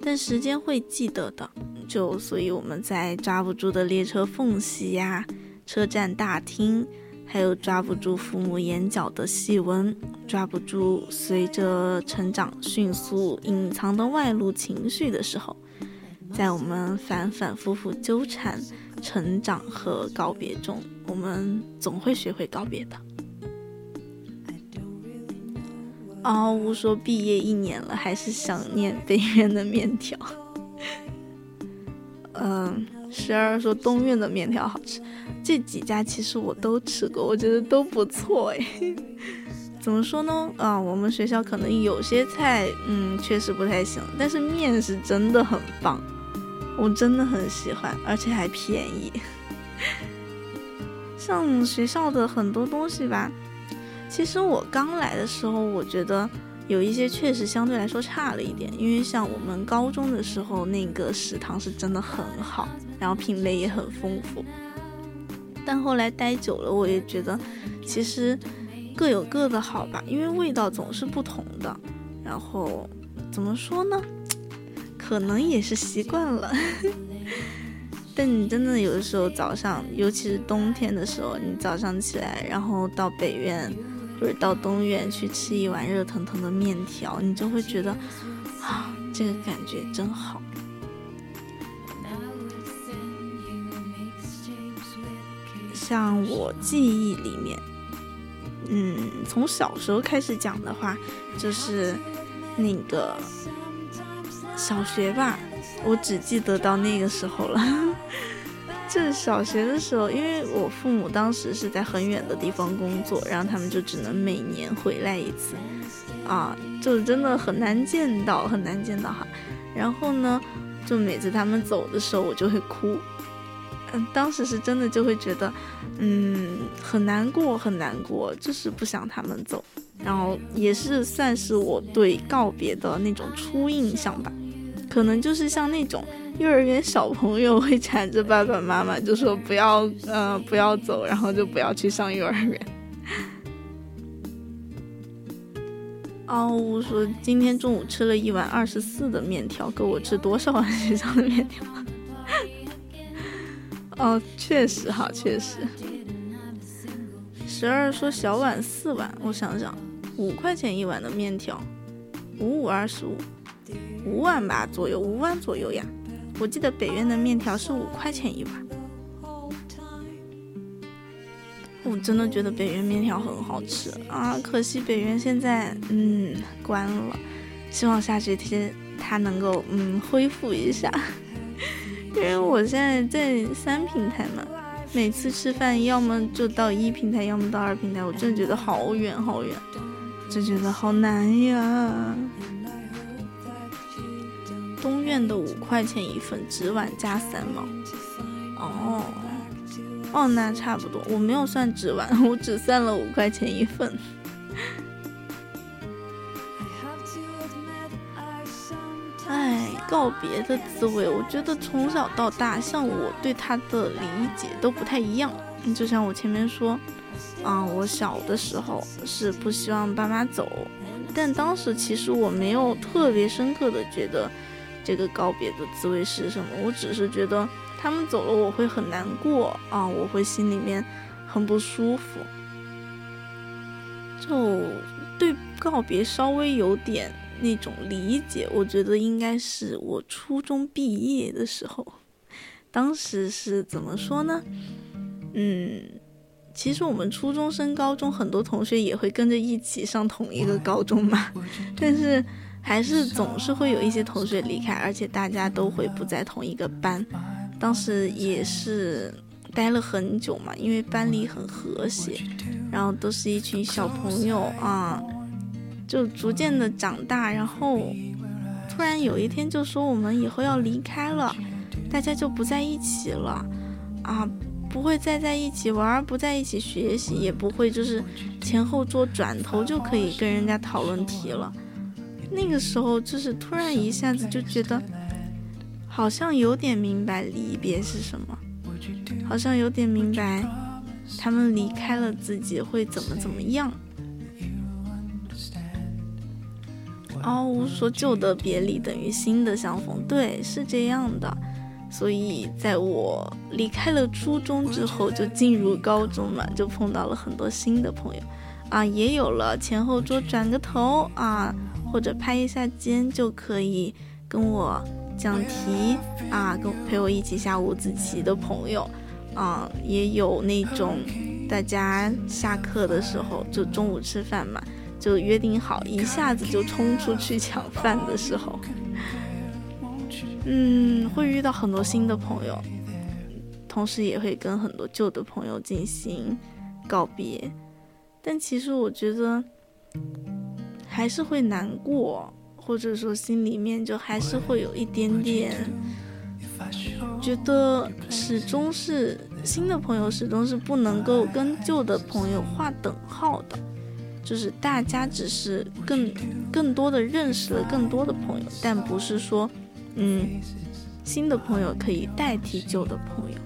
但时间会记得的。就所以我们在抓不住的列车缝隙呀，车站大厅，还有抓不住父母眼角的细纹，抓不住随着成长迅速隐藏的外露情绪的时候，在我们反反复复纠缠成长和告别中，我们总会学会告别的。啊，我说毕业一年了，还是想念北院的面条。嗯，十二说东院的面条好吃，这几家其实我都吃过，我觉得都不错哎。怎么说呢？啊，我们学校可能有些菜，嗯，确实不太行，但是面是真的很棒，我真的很喜欢，而且还便宜。像学校的很多东西吧，其实我刚来的时候，我觉得。有一些确实相对来说差了一点，因为像我们高中的时候，那个食堂是真的很好，然后品类也很丰富。但后来待久了，我也觉得其实各有各的好吧，因为味道总是不同的。然后怎么说呢？可能也是习惯了。但你真的有的时候早上，尤其是冬天的时候，你早上起来，然后到北院。或者到东院去吃一碗热腾腾的面条，你就会觉得啊，这个感觉真好。像我记忆里面，嗯，从小时候开始讲的话，就是那个小学吧，我只记得到那个时候了。这小学的时候，因为我父母当时是在很远的地方工作，然后他们就只能每年回来一次，啊，就真的很难见到，很难见到哈。然后呢，就每次他们走的时候，我就会哭，嗯，当时是真的就会觉得，嗯，很难过，很难过，就是不想他们走。然后也是算是我对告别的那种初印象吧，可能就是像那种幼儿园小朋友会缠着爸爸妈妈，就说不要，呃，不要走，然后就不要去上幼儿园。哦，我说今天中午吃了一碗二十四的面条，够我吃多少碗学校的面条？哦，确实哈，确实。十二说小碗四碗，我想想。五块钱一碗的面条，五五二十五，五碗吧左右，五碗左右呀。我记得北苑的面条是五块钱一碗。我真的觉得北苑面条很好吃啊，可惜北苑现在嗯关了，希望下学期它能够嗯恢复一下。因为我现在在三平台嘛，每次吃饭要么就到一平台，要么到二平台，我真的觉得好远好远。就觉得好难呀！东苑的五块钱一份，纸碗加三毛。哦，哦，那差不多。我没有算纸碗，我只算了五块钱一份。哎，告别的滋味，我觉得从小到大，像我对他的理解都不太一样。就像我前面说。嗯，我小的时候是不希望爸妈走，但当时其实我没有特别深刻的觉得这个告别的滋味是什么，我只是觉得他们走了我会很难过啊，我会心里面很不舒服，就对告别稍微有点那种理解，我觉得应该是我初中毕业的时候，当时是怎么说呢？嗯。其实我们初中升高中，很多同学也会跟着一起上同一个高中嘛，但是还是总是会有一些同学离开，而且大家都会不在同一个班。当时也是待了很久嘛，因为班里很和谐，然后都是一群小朋友啊，就逐渐的长大，然后突然有一天就说我们以后要离开了，大家就不在一起了啊。不会再在一起玩，不在一起学习，也不会就是前后桌转头就可以跟人家讨论题了。那个时候就是突然一下子就觉得，好像有点明白离别是什么，好像有点明白他们离开了自己会怎么怎么样。哦，我说旧的别离等于新的相逢，对，是这样的。所以，在我离开了初中之后，就进入高中嘛，就碰到了很多新的朋友，啊，也有了前后桌转个头啊，或者拍一下肩就可以跟我讲题啊，跟陪我一起下五子棋的朋友，啊，也有那种大家下课的时候就中午吃饭嘛，就约定好一下子就冲出去抢饭的时候。嗯，会遇到很多新的朋友，同时也会跟很多旧的朋友进行告别，但其实我觉得还是会难过，或者说心里面就还是会有一点点觉得始终是新的朋友始终是不能够跟旧的朋友划等号的，就是大家只是更更多的认识了更多的朋友，但不是说。嗯，新的朋友可以代替旧的朋友。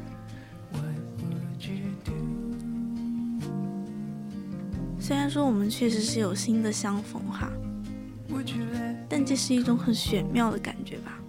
虽然说我们确实是有新的相逢哈，但这是一种很玄妙的感觉吧。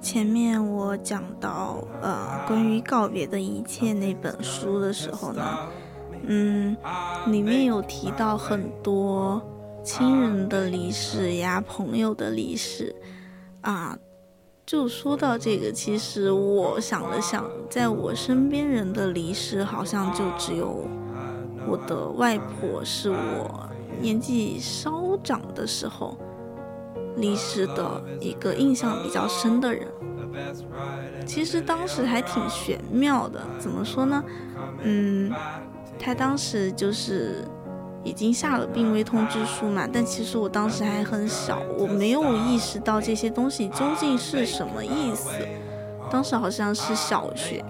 前面我讲到呃关于告别的一切那本书的时候呢，嗯，里面有提到很多亲人的离世呀，朋友的离世啊。就说到这个，其实我想了想，在我身边人的离世，好像就只有我的外婆是我年纪稍长的时候离世的一个印象比较深的人。其实当时还挺玄妙的，怎么说呢？嗯，他当时就是已经下了病危通知书嘛，但其实我当时还很小，我没有意识到这些东西究竟是什么意思。当时好像是小学，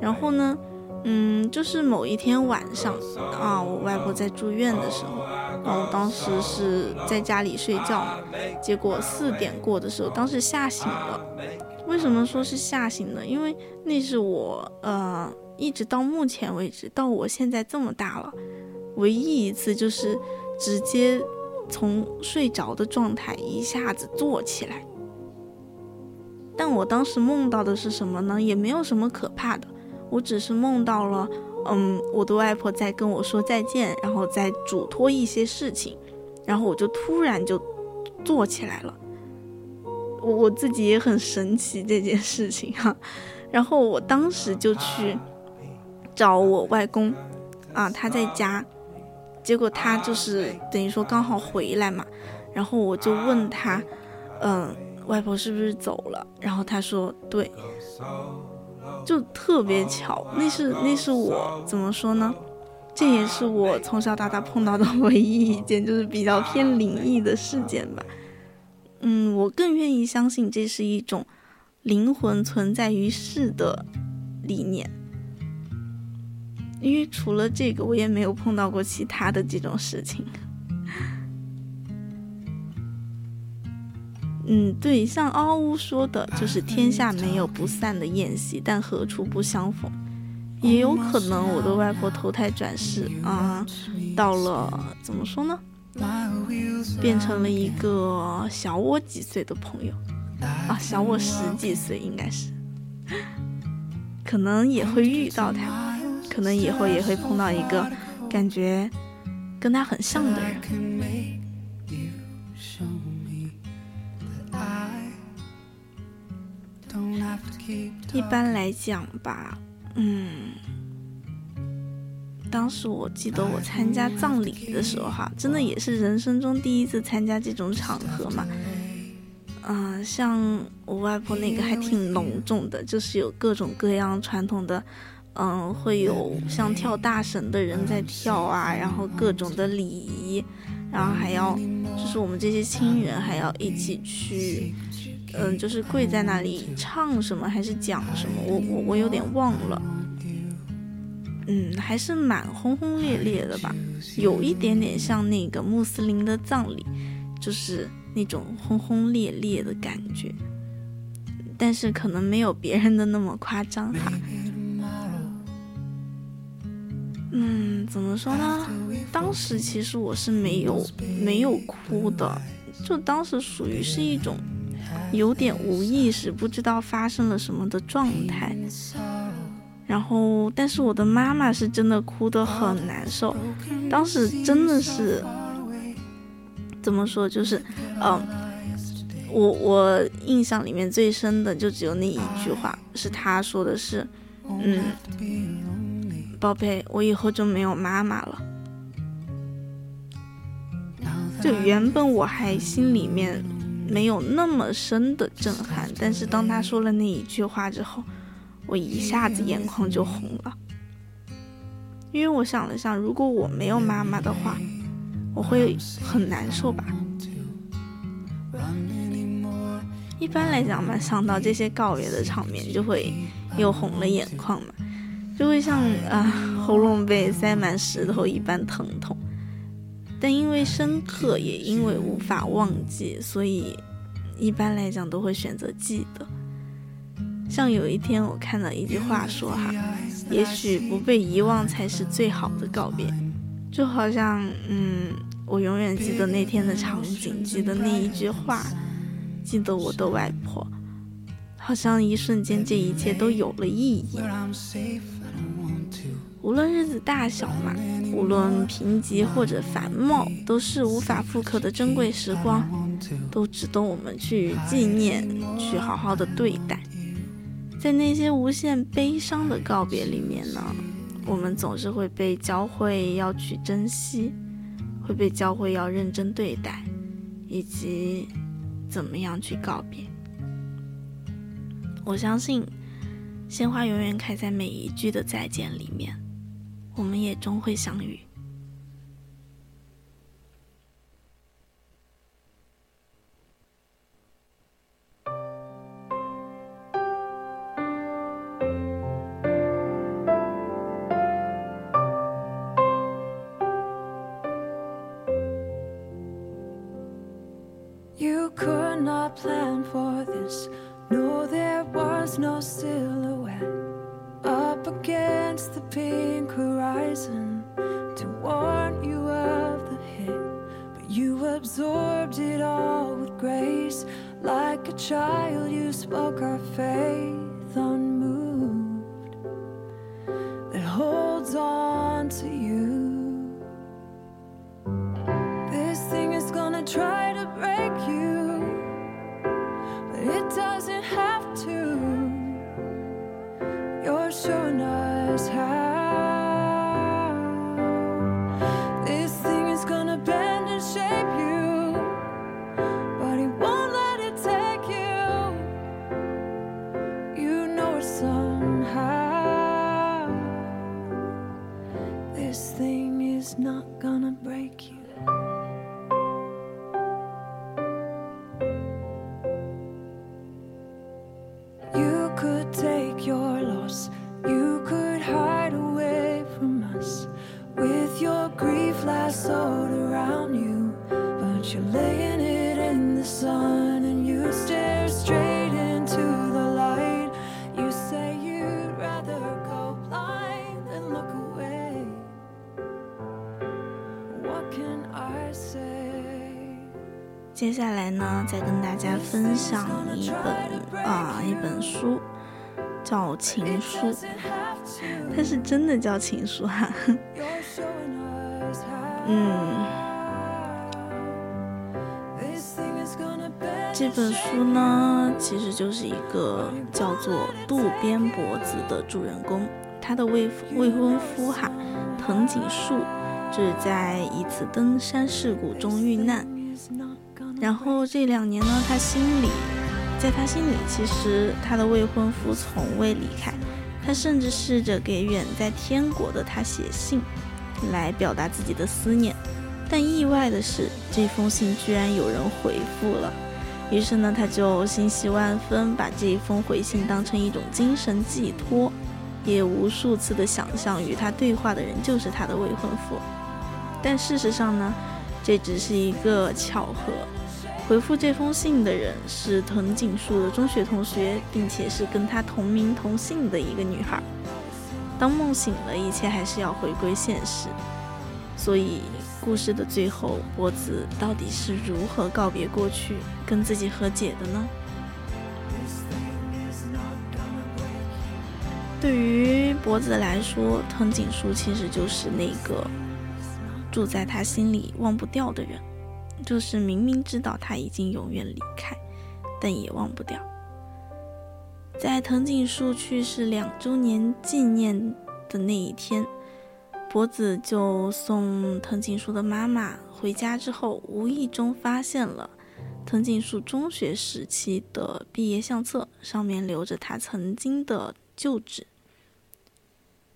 然后呢，嗯，就是某一天晚上啊，我外婆在住院的时候，然后我当时是在家里睡觉嘛，结果四点过的时候，当时吓醒了。为什么说是吓醒呢？因为那是我呃，一直到目前为止，到我现在这么大了，唯一一次就是直接从睡着的状态一下子坐起来。但我当时梦到的是什么呢？也没有什么可怕的，我只是梦到了，嗯，我的外婆在跟我说再见，然后在嘱托一些事情，然后我就突然就坐起来了。我我自己也很神奇这件事情哈、然后我当时就去找我外公，啊，他在家，结果他就是等于说刚好回来嘛，然后我就问他，嗯，外婆是不是走了？然后他说对，就特别巧，那是那是我怎么说呢？这也是我从小到大碰到的唯一一件就是比较偏灵异的事件吧。嗯，我更愿意相信这是一种灵魂存在于世的理念，因为除了这个，我也没有碰到过其他的这种事情。嗯，对，像嗷呜说的，就是天下没有不散的宴席，但何处不相逢。也有可能我的外婆投胎转世啊，到了怎么说呢？变成了一个小我几岁的朋友啊，小我十几岁应该是，可能也会遇到他，可能以后也会碰到一个感觉跟他很像的人。一般来讲吧，嗯。当时我记得我参加葬礼的时候，哈，真的也是人生中第一次参加这种场合嘛。嗯、像我外婆那个还挺隆重的，就是有各种各样传统的，嗯，会有像跳大绳的人在跳啊，然后各种的礼仪，然后还要就是我们这些亲人还要一起去，嗯，就是跪在那里唱什么还是讲什么，我我我有点忘了。嗯，还是蛮轰轰烈烈的吧，有一点点像那个穆斯林的葬礼，就是那种轰轰烈烈的感觉，但是可能没有别人的那么夸张哈。嗯，怎么说呢？当时其实我是没有没有哭的，就当时属于是一种有点无意识，不知道发生了什么的状态。然后，但是我的妈妈是真的哭得很难受，当时真的是怎么说，就是，嗯，我我印象里面最深的就只有那一句话，是她说的是，嗯，宝贝，我以后就没有妈妈了。就原本我还心里面没有那么深的震撼，但是当他说了那一句话之后。我一下子眼眶就红了，因为我想了想，如果我没有妈妈的话，我会很难受吧。一般来讲嘛，想到这些告别的场面，就会又红了眼眶嘛，就会像啊喉咙被塞满石头一般疼痛。但因为深刻，也因为无法忘记，所以一般来讲都会选择记得。像有一天我看到一句话说哈，也许不被遗忘才是最好的告别，就好像嗯，我永远记得那天的场景，记得那一句话，记得我的外婆，好像一瞬间这一切都有了意义。无论日子大小嘛，无论贫瘠或者繁茂，都是无法复刻的珍贵时光，都值得我们去纪念，去好好的对待。在那些无限悲伤的告别里面呢，我们总是会被教会要去珍惜，会被教会要认真对待，以及怎么样去告别。我相信，鲜花永远开在每一句的再见里面。我们也终会相遇。You could not plan for this. No, there was no silhouette up against the pink horizon to warn you of the hit. But you absorbed it all with grace. Like a child, you spoke our faith unmoved that holds on to you. This thing is gonna try to break you, but it doesn't have to. You're showing us how. This thing is gonna bend and shape you, but it won't let it take you. You know it somehow. This thing is not gonna break you. You could take around you. But you're laying it in the sun and you stare straight into the light. You say you'd rather go blind than look away. What can I say? 接下来呢，再跟大家分享一本啊一本书，叫《情书》，它是真的叫情书哈.嗯，这本书呢，其实就是一个叫做渡边博子的主人公，他的未未婚夫哈藤井树，就是在一次登山事故中遇难。然后这两年呢，他心里，在他心里，其实他的未婚夫从未离开，他甚至试着给远在天国的他写信，来表达自己的思念。但意外的是，这封信居然有人回复了。于是呢，他就欣喜万分，把这一封回信当成一种精神寄托，也无数次的想象与他对话的人就是他的未婚夫。但事实上呢，这只是一个巧合。回复这封信的人是藤井树的中学同学，并且是跟他同名同姓的一个女孩。当梦醒了，一切还是要回归现实。所以，故事的最后，波子到底是如何告别过去，跟自己和解的呢？对于博子来说，藤井树其实就是那个住在他心里忘不掉的人，就是明明知道他已经永远离开，但也忘不掉。在藤井树去世两周年纪念的那一天，博子就送藤井树的妈妈回家之后，无意中发现了藤井树中学时期的毕业相册，上面留着他曾经的旧址。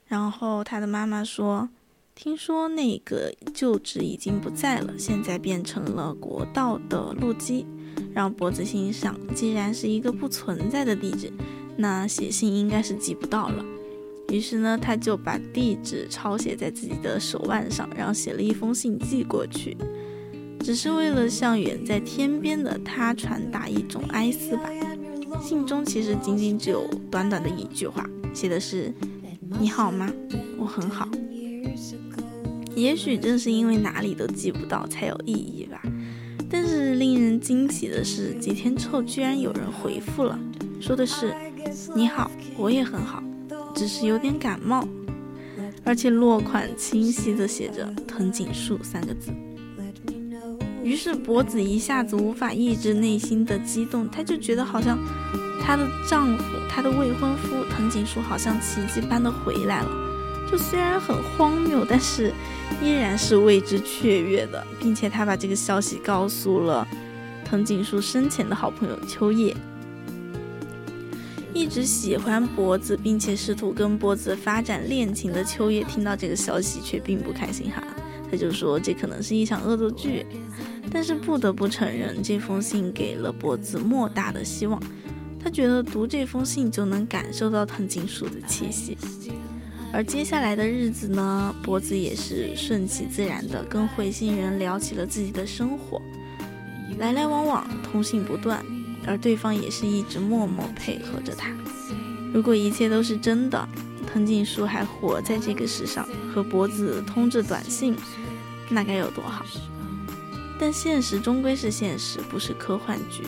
然后他的妈妈说：“听说那个旧址已经不在了，现在变成了国道的路基。”让博子心想，既然是一个不存在的地址，那写信应该是寄不到了。于是呢，他就把地址抄写在自己的手腕上，然后写了一封信寄过去，只是为了向远在天边的他传达一种哀思吧。信中其实仅仅只有短短的一句话，写的是“你好吗？我很好。”也许正是因为哪里都记不到才有意义吧。但是令人惊喜的是，几天之后居然有人回复了，说的是“你好，我也很好，只是有点感冒”，而且落款清晰的写着“藤井树”三个字。于是脖子一下子无法抑制内心的激动，她就觉得好像她的丈夫，她的未婚夫藤井树好像奇迹般的回来了。就虽然很荒谬，但是依然是为之雀跃的，并且她把这个消息告诉了藤井树生前的好朋友秋叶。一直喜欢脖子，并且试图跟脖子发展恋情的秋叶，听到这个消息却并不开心哈，他就说这可能是一场恶作剧。但是不得不承认，这封信给了脖子莫大的希望。他觉得读这封信就能感受到藤井树的气息。而接下来的日子呢，脖子也是顺其自然的跟回信人聊起了自己的生活，来来往往，通信不断，而对方也是一直默默配合着他。如果一切都是真的，藤井树还活在这个世上，和脖子通着短信，那该有多好！但现实终归是现实，不是科幻剧。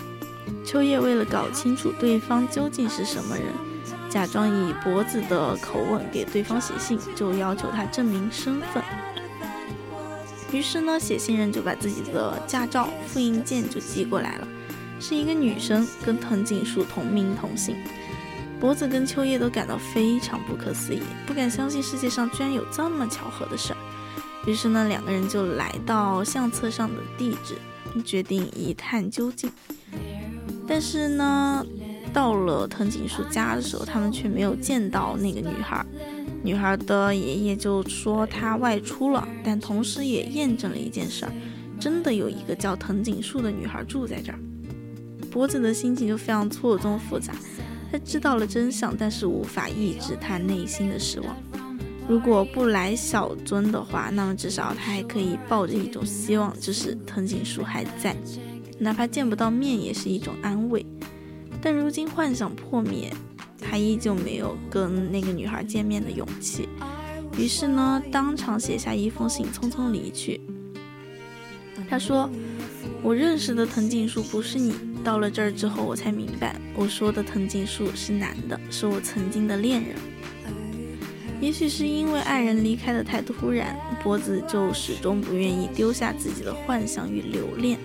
秋叶为了搞清楚对方究竟是什么人，假装以脖子的口吻给对方写信，就要求他证明身份。于是呢，写信人就把自己的驾照复印件就寄过来了，是一个女生，跟藤井树同名同姓。脖子跟秋叶都感到非常不可思议，不敢相信世界上居然有这么巧合的事儿。于是呢，两个人就来到相册上的地址，决定一探究竟。但是呢，到了藤井树家的时候，他们却没有见到那个女孩。女孩的爷爷就说她外出了，但同时也验证了一件事儿：真的有一个叫藤井树的女孩住在这儿。波子的心情就非常错综复杂，他知道了真相，但是无法抑制他内心的失望。如果不来小樽的话，那么至少他还可以抱着一种希望，就是藤井树还在，哪怕见不到面也是一种安慰。但如今幻想破灭，他依旧没有跟那个女孩见面的勇气。于是呢，当场写下一封信，匆匆离去。他说：“我认识的藤井树不是你。到了这儿之后，我才明白，我说的藤井树是男的，是我曾经的恋人。”也许是因为爱人离开的太突然，脖子就始终不愿意丢下自己的幻想与留恋，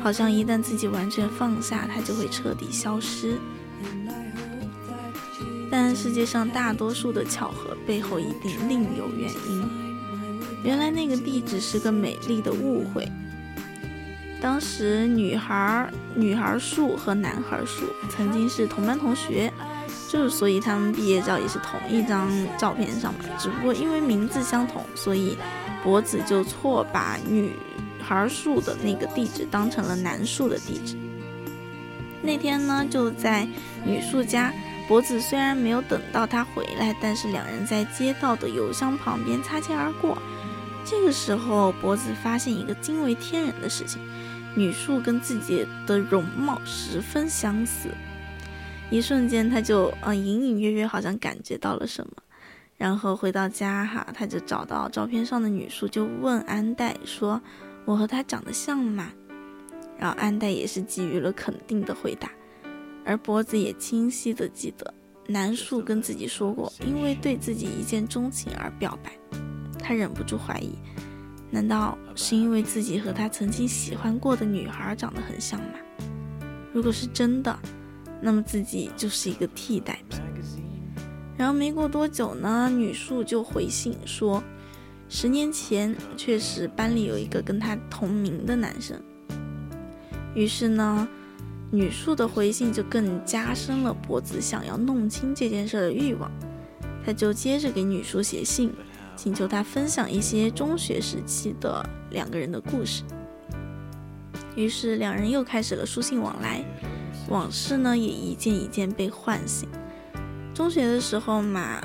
好像一旦自己完全放下，他就会彻底消失。但世界上大多数的巧合背后一定另有原因。原来那个地址是个美丽的误会。当时女孩女孩树和男孩树曾经是同班同学。就是所以他们毕业照也是同一张照片上嘛，只不过因为名字相同，所以脖子就错把女孩树的那个地址当成了男树的地址。那天呢，就在女树家，脖子虽然没有等到他回来，但是两人在街道的邮箱旁边擦肩而过。这个时候，脖子发现一个惊为天人的事情：女树跟自己的容貌十分相似。一瞬间，他就嗯隐隐约约好像感觉到了什么，然后回到家哈，他就找到照片上的女树，就问安代说：“我和她长得像吗？”然后安代也是给予了肯定的回答，而脖子也清晰的记得南树跟自己说过，因为对自己一见钟情而表白，他忍不住怀疑，难道是因为自己和他曾经喜欢过的女孩长得很像吗？如果是真的。那么自己就是一个替代品。然后没过多久呢，女树就回信说，十年前确实班里有一个跟她同名的男生。于是呢，女树的回信就更加深了脖子想要弄清这件事的欲望。他就接着给女树写信，请求他分享一些中学时期的两个人的故事。于是两人又开始了书信往来。往事呢，也一件一件被唤醒。中学的时候嘛，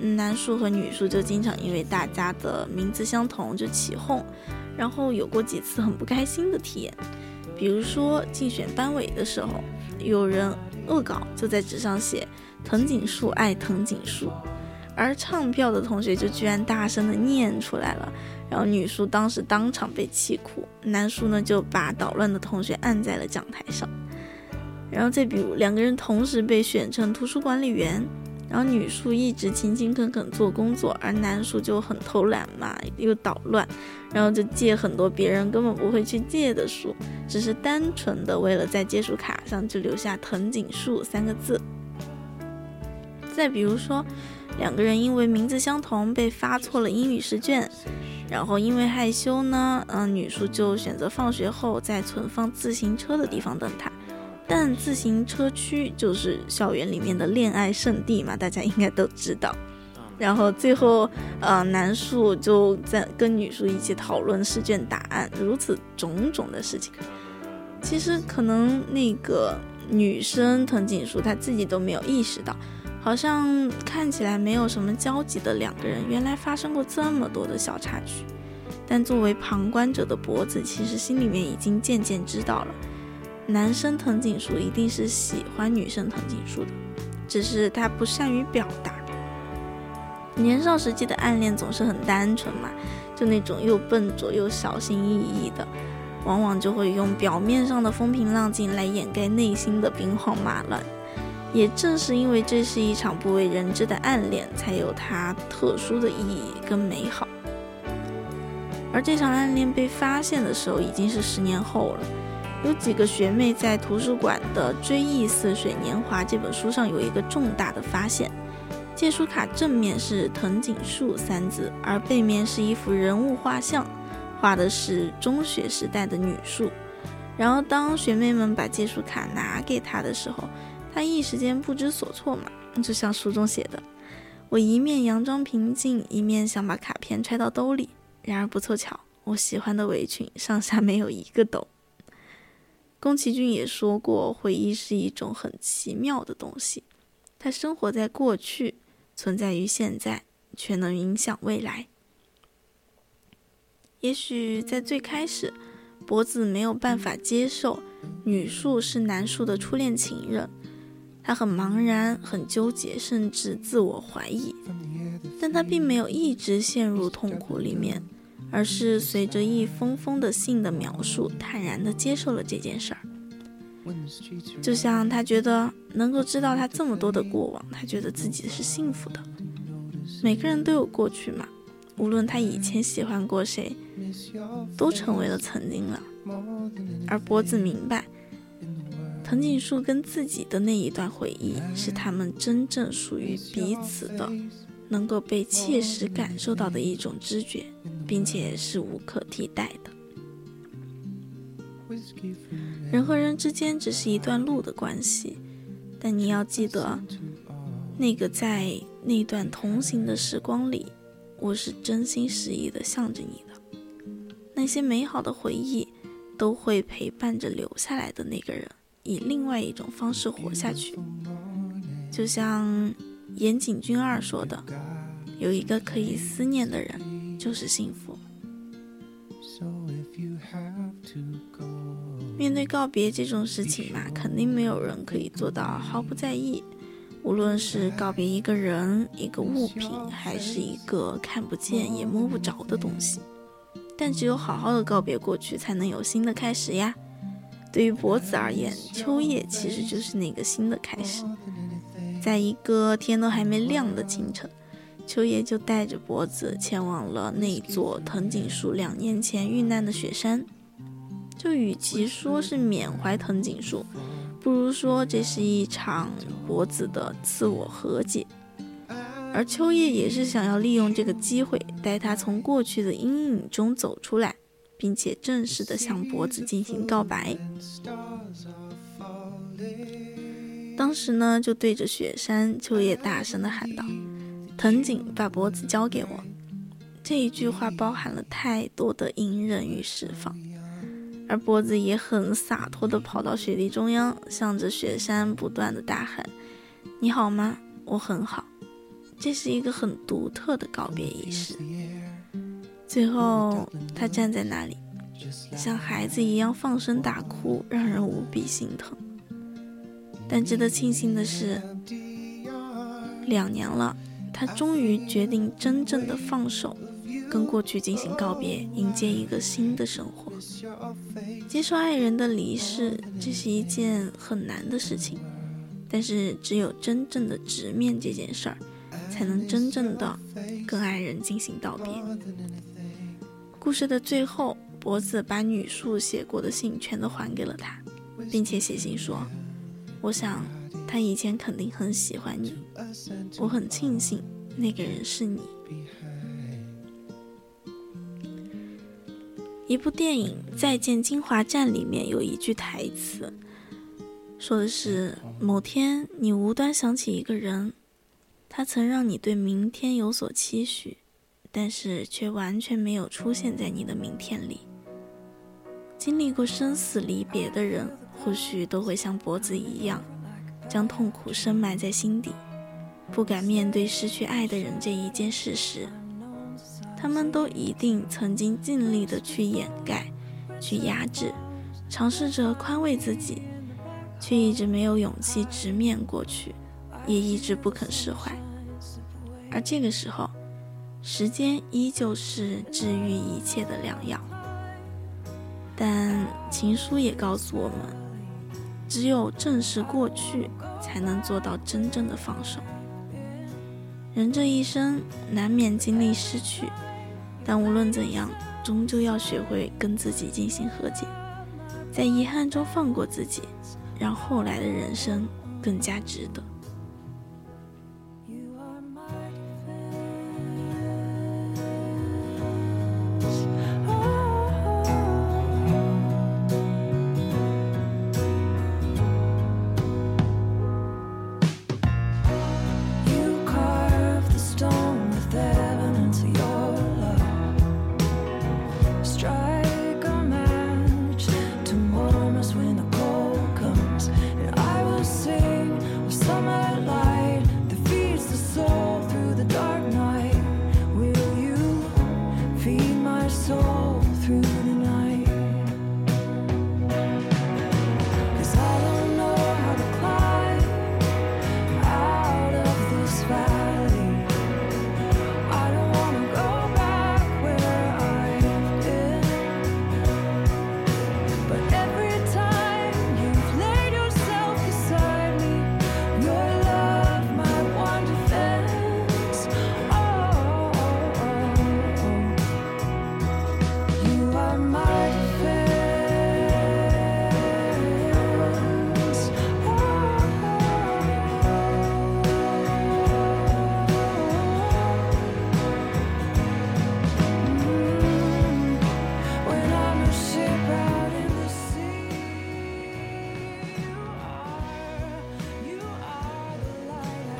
男树和女树就经常因为大家的名字相同就起哄，然后有过几次很不开心的体验。比如说竞选班委的时候，有人恶搞就在纸上写“藤井树爱藤井树”，而唱票的同学就居然大声的念出来了，然后女宿当时当场被气哭，男宿呢就把捣乱的同学按在了讲台上。然后再比如两个人同时被选成图书管理员。然后女宿一直勤勤恳恳做工作，而男宿就很偷懒嘛，又捣乱，然后就借很多别人根本不会去借的书，只是单纯的为了在借书卡上就留下藤井树三个字。再比如说，两个人因为名字相同被发错了英语试卷，然后因为害羞呢，嗯，女宿就选择放学后在存放自行车的地方等他。但自行车区就是校园里面的恋爱圣地嘛，大家应该都知道。然后最后，呃，男宿就在跟女宿一起讨论试卷答案，如此种种的事情。其实可能那个女生藤井树她自己都没有意识到，好像看起来没有什么交集的两个人，原来发生过这么多的小插曲。但作为旁观者的脖子，其实心里面已经渐渐知道了。男生藤井树一定是喜欢女生藤井树的，只是他不善于表达。年少时期的暗恋总是很单纯嘛，就那种又笨拙又小心翼翼的，往往就会用表面上的风平浪静来掩盖内心的兵荒马乱。也正是因为这是一场不为人知的暗恋，才有它特殊的意义跟美好。而这场暗恋被发现的时候，已经是十年后了。有几个学妹在图书馆的《追忆似水年华》这本书上有一个重大的发现：借书卡正面是藤井树三字，而背面是一幅人物画像，画的是中学时代的女树。然后当学妹们把借书卡拿给她的时候，他一时间不知所措嘛，就像书中写的：“我一面佯装平静，一面想把卡片揣到兜里。然而不凑巧，我喜欢的围裙上下没有一个兜。”宫崎骏也说过，回忆是一种很奇妙的东西，它生活在过去，存在于现在，却能影响未来。也许在最开始，博子没有办法接受女树是男树的初恋情人，他很茫然，很纠结，甚至自我怀疑，但他并没有一直陷入痛苦里面。而是随着一封封的信的描述，坦然地接受了这件事儿。就像他觉得能够知道他这么多的过往，他觉得自己是幸福的。每个人都有过去嘛，无论他以前喜欢过谁，都成为了曾经了。而博子明白，藤井树跟自己的那一段回忆，是他们真正属于彼此的。能够被切实感受到的一种知觉，并且是无可替代的。人和人之间只是一段路的关系，但你要记得，那个在那段同行的时光里，我是真心实意的向着你的。那些美好的回忆，都会陪伴着留下来的那个人，以另外一种方式活下去，就像。岩井俊二说的：“有一个可以思念的人，就是幸福。”面对告别这种事情嘛，肯定没有人可以做到毫不在意。无论是告别一个人、一个物品，还是一个看不见也摸不着的东西，但只有好好的告别过去，才能有新的开始呀。对于博子而言，秋叶其实就是那个新的开始。在一个天都还没亮的清晨，秋叶就带着脖子前往了那座藤井树两年前遇难的雪山。就与其说是缅怀藤井树，不如说这是一场脖子的自我和解。而秋叶也是想要利用这个机会，带他从过去的阴影中走出来，并且正式的向脖子进行告白。当时呢，就对着雪山，秋叶大声地喊道：“藤井，把脖子交给我。”这一句话包含了太多的隐忍与释放，而脖子也很洒脱地跑到雪地中央，向着雪山不断的大喊：“你好吗？我很好。”这是一个很独特的告别仪式。最后，他站在那里，像孩子一样放声大哭，让人无比心疼。但值得庆幸的是，两年了，他终于决定真正的放手，跟过去进行告别，迎接一个新的生活。接受爱人的离世，这是一件很难的事情，但是只有真正的直面这件事儿，才能真正的跟爱人进行道别。故事的最后，博子把女树写过的信全都还给了他，并且写信说：“我想他以前肯定很喜欢你，我很庆幸那个人是你。”一部电影《再见金华站》里面有一句台词，说的是：某天你无端想起一个人，他曾让你对明天有所期许，但是却完全没有出现在你的明天里。经历过生死离别的人，或许都会像脖子一样，将痛苦深埋在心底，不敢面对失去爱的人这一件事实。他们都一定曾经尽力的去掩盖、去压制，尝试着宽慰自己，却一直没有勇气直面过去，也一直不肯释怀。而这个时候，时间依旧是治愈一切的良药。但情书也告诉我们，只有正视过去，才能做到真正的放手。人这一生难免经历失去。但无论怎样，终究要学会跟自己进行和解，在遗憾中放过自己，让后来的人生更加值得。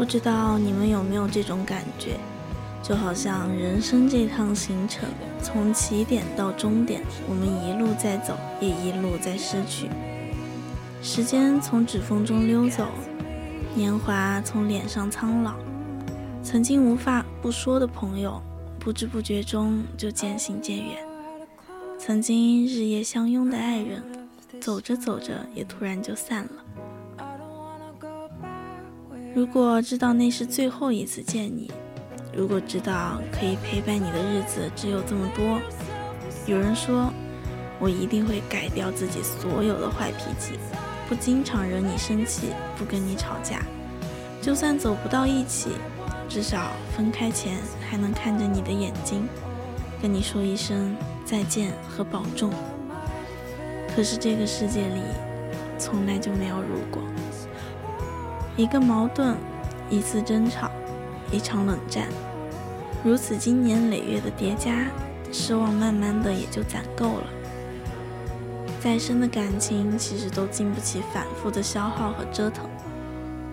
不知道你们有没有这种感觉，就好像人生这趟行程，从起点到终点，我们一路在走，也一路在失去。时间从指缝中溜走，年华从脸上苍老，曾经无法不说的朋友，不知不觉中就渐行渐远。曾经日夜相拥的爱人，走着走着也突然就散了。如果知道那是最后一次见你，如果知道可以陪伴你的日子只有这么多，有人说，我一定会改掉自己所有的坏脾气，不经常惹你生气，不跟你吵架，就算走不到一起，至少分开前还能看着你的眼睛，跟你说一声再见和保重。可是这个世界里，从来就没有如果。一个矛盾，一次争吵，一场冷战，如此经年累月的叠加，失望慢慢的也就攒够了。再深的感情，其实都经不起反复的消耗和折腾。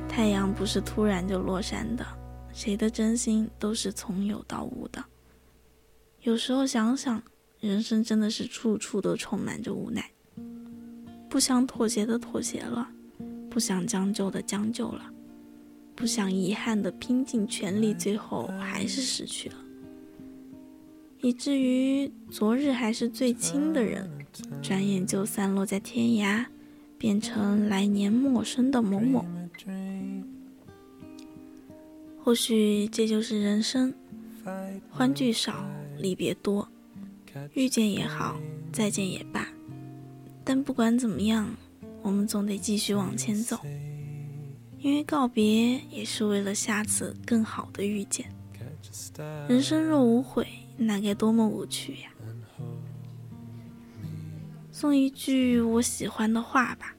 太阳不是突然就落山的，谁的真心都是从有到无的。有时候想想，人生真的是处处都充满着无奈。不想妥协的妥协了，不想将就的将就了，不想遗憾的拼尽全力，最后还是失去了。以至于昨日还是最亲的人，转眼就散落在天涯，变成来年陌生的某某。或许这就是人生，欢聚少，离别多，遇见也好，再见也罢。但不管怎么样，我们总得继续往前走，因为告别也是为了下次更好的遇见。人生若无悔，那该多么无趣呀！送一句我喜欢的话吧：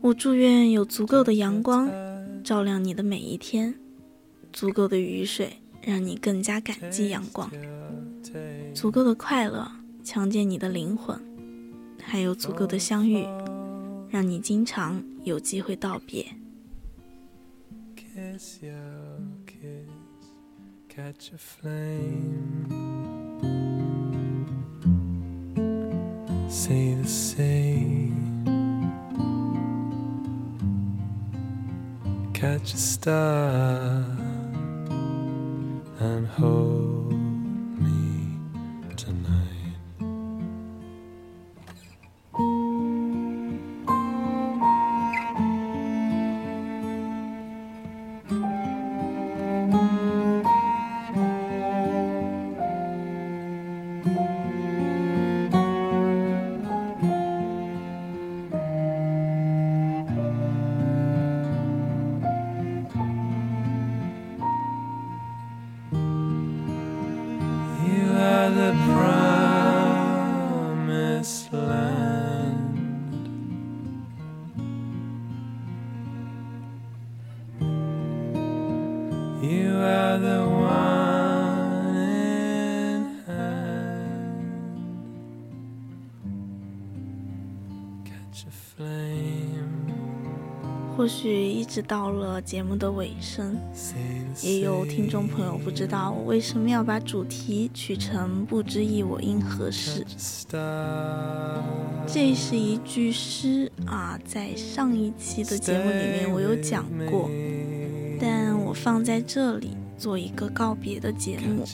我祝愿有足够的阳光照亮你的每一天，足够的雨水让你更加感激阳光，足够的快乐。强健你的灵魂，还有足够的相遇，让你经常有机会道别。Kiss your kiss, catch a flame. Say the same. Catch a star and hold 或许一直到了节目的尾声，也有听众朋友不知道我为什么要把主题取成“不知意我因何事”。这是一句诗啊，在上一期的节目里面我有讲过，但我放在这里做一个告别的节目，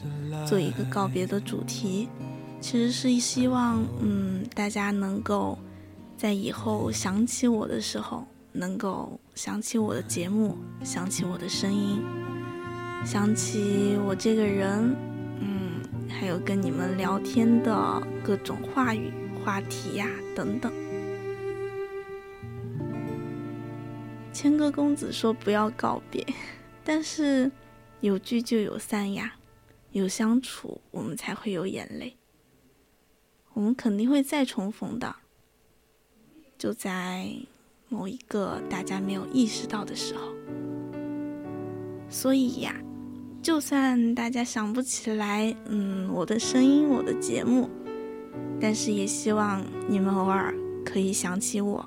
做一个告别的主题，其实是希望，嗯，大家能够在以后想起我的时候，能够想起我的节目，想起我的声音，想起我这个人，嗯，还有跟你们聊天的各种话语、话题呀、等等。谦哥公子说不要告别，但是有聚就有散呀，有相处我们才会有眼泪，我们肯定会再重逢的，就在某一个大家没有意识到的时候。所以呀，就算大家想不起来，嗯，我的声音，我的节目，但是也希望你们偶尔可以想起我。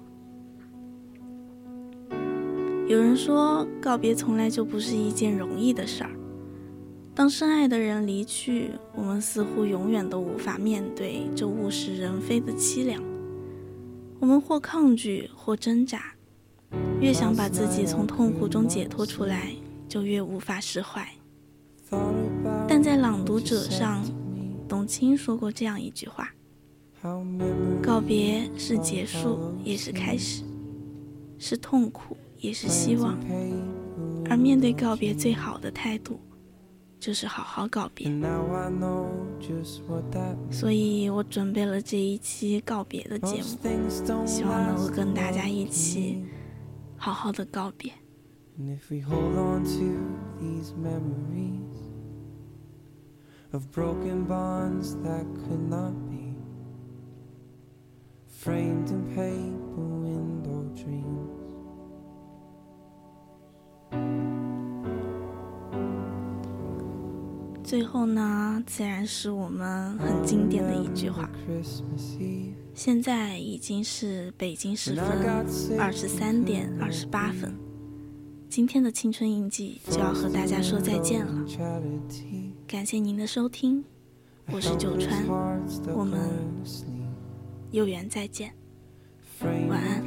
有人说，告别从来就不是一件容易的事儿。当深爱的人离去，我们似乎永远都无法面对这物是人非的凄凉。我们或抗拒，或挣扎，越想把自己从痛苦中解脱出来，就越无法释怀。但在《朗读者》上，董卿说过这样一句话：告别是结束，也是开始；是痛苦，也是希望。而面对告别，最好的态度就是好好告别。所以我准备了这一期告别的节目，希望能够跟大家一起好好的告别。And if we hold on to these memories of broken bonds that could not be framed in paper window dreams. 最后呢，自然是我们很经典的一句话。现在已经是北京时分二十三点二十八分，今天的青春印记就要和大家说再见了。感谢您的收听，我是九川，我们有缘再见。晚安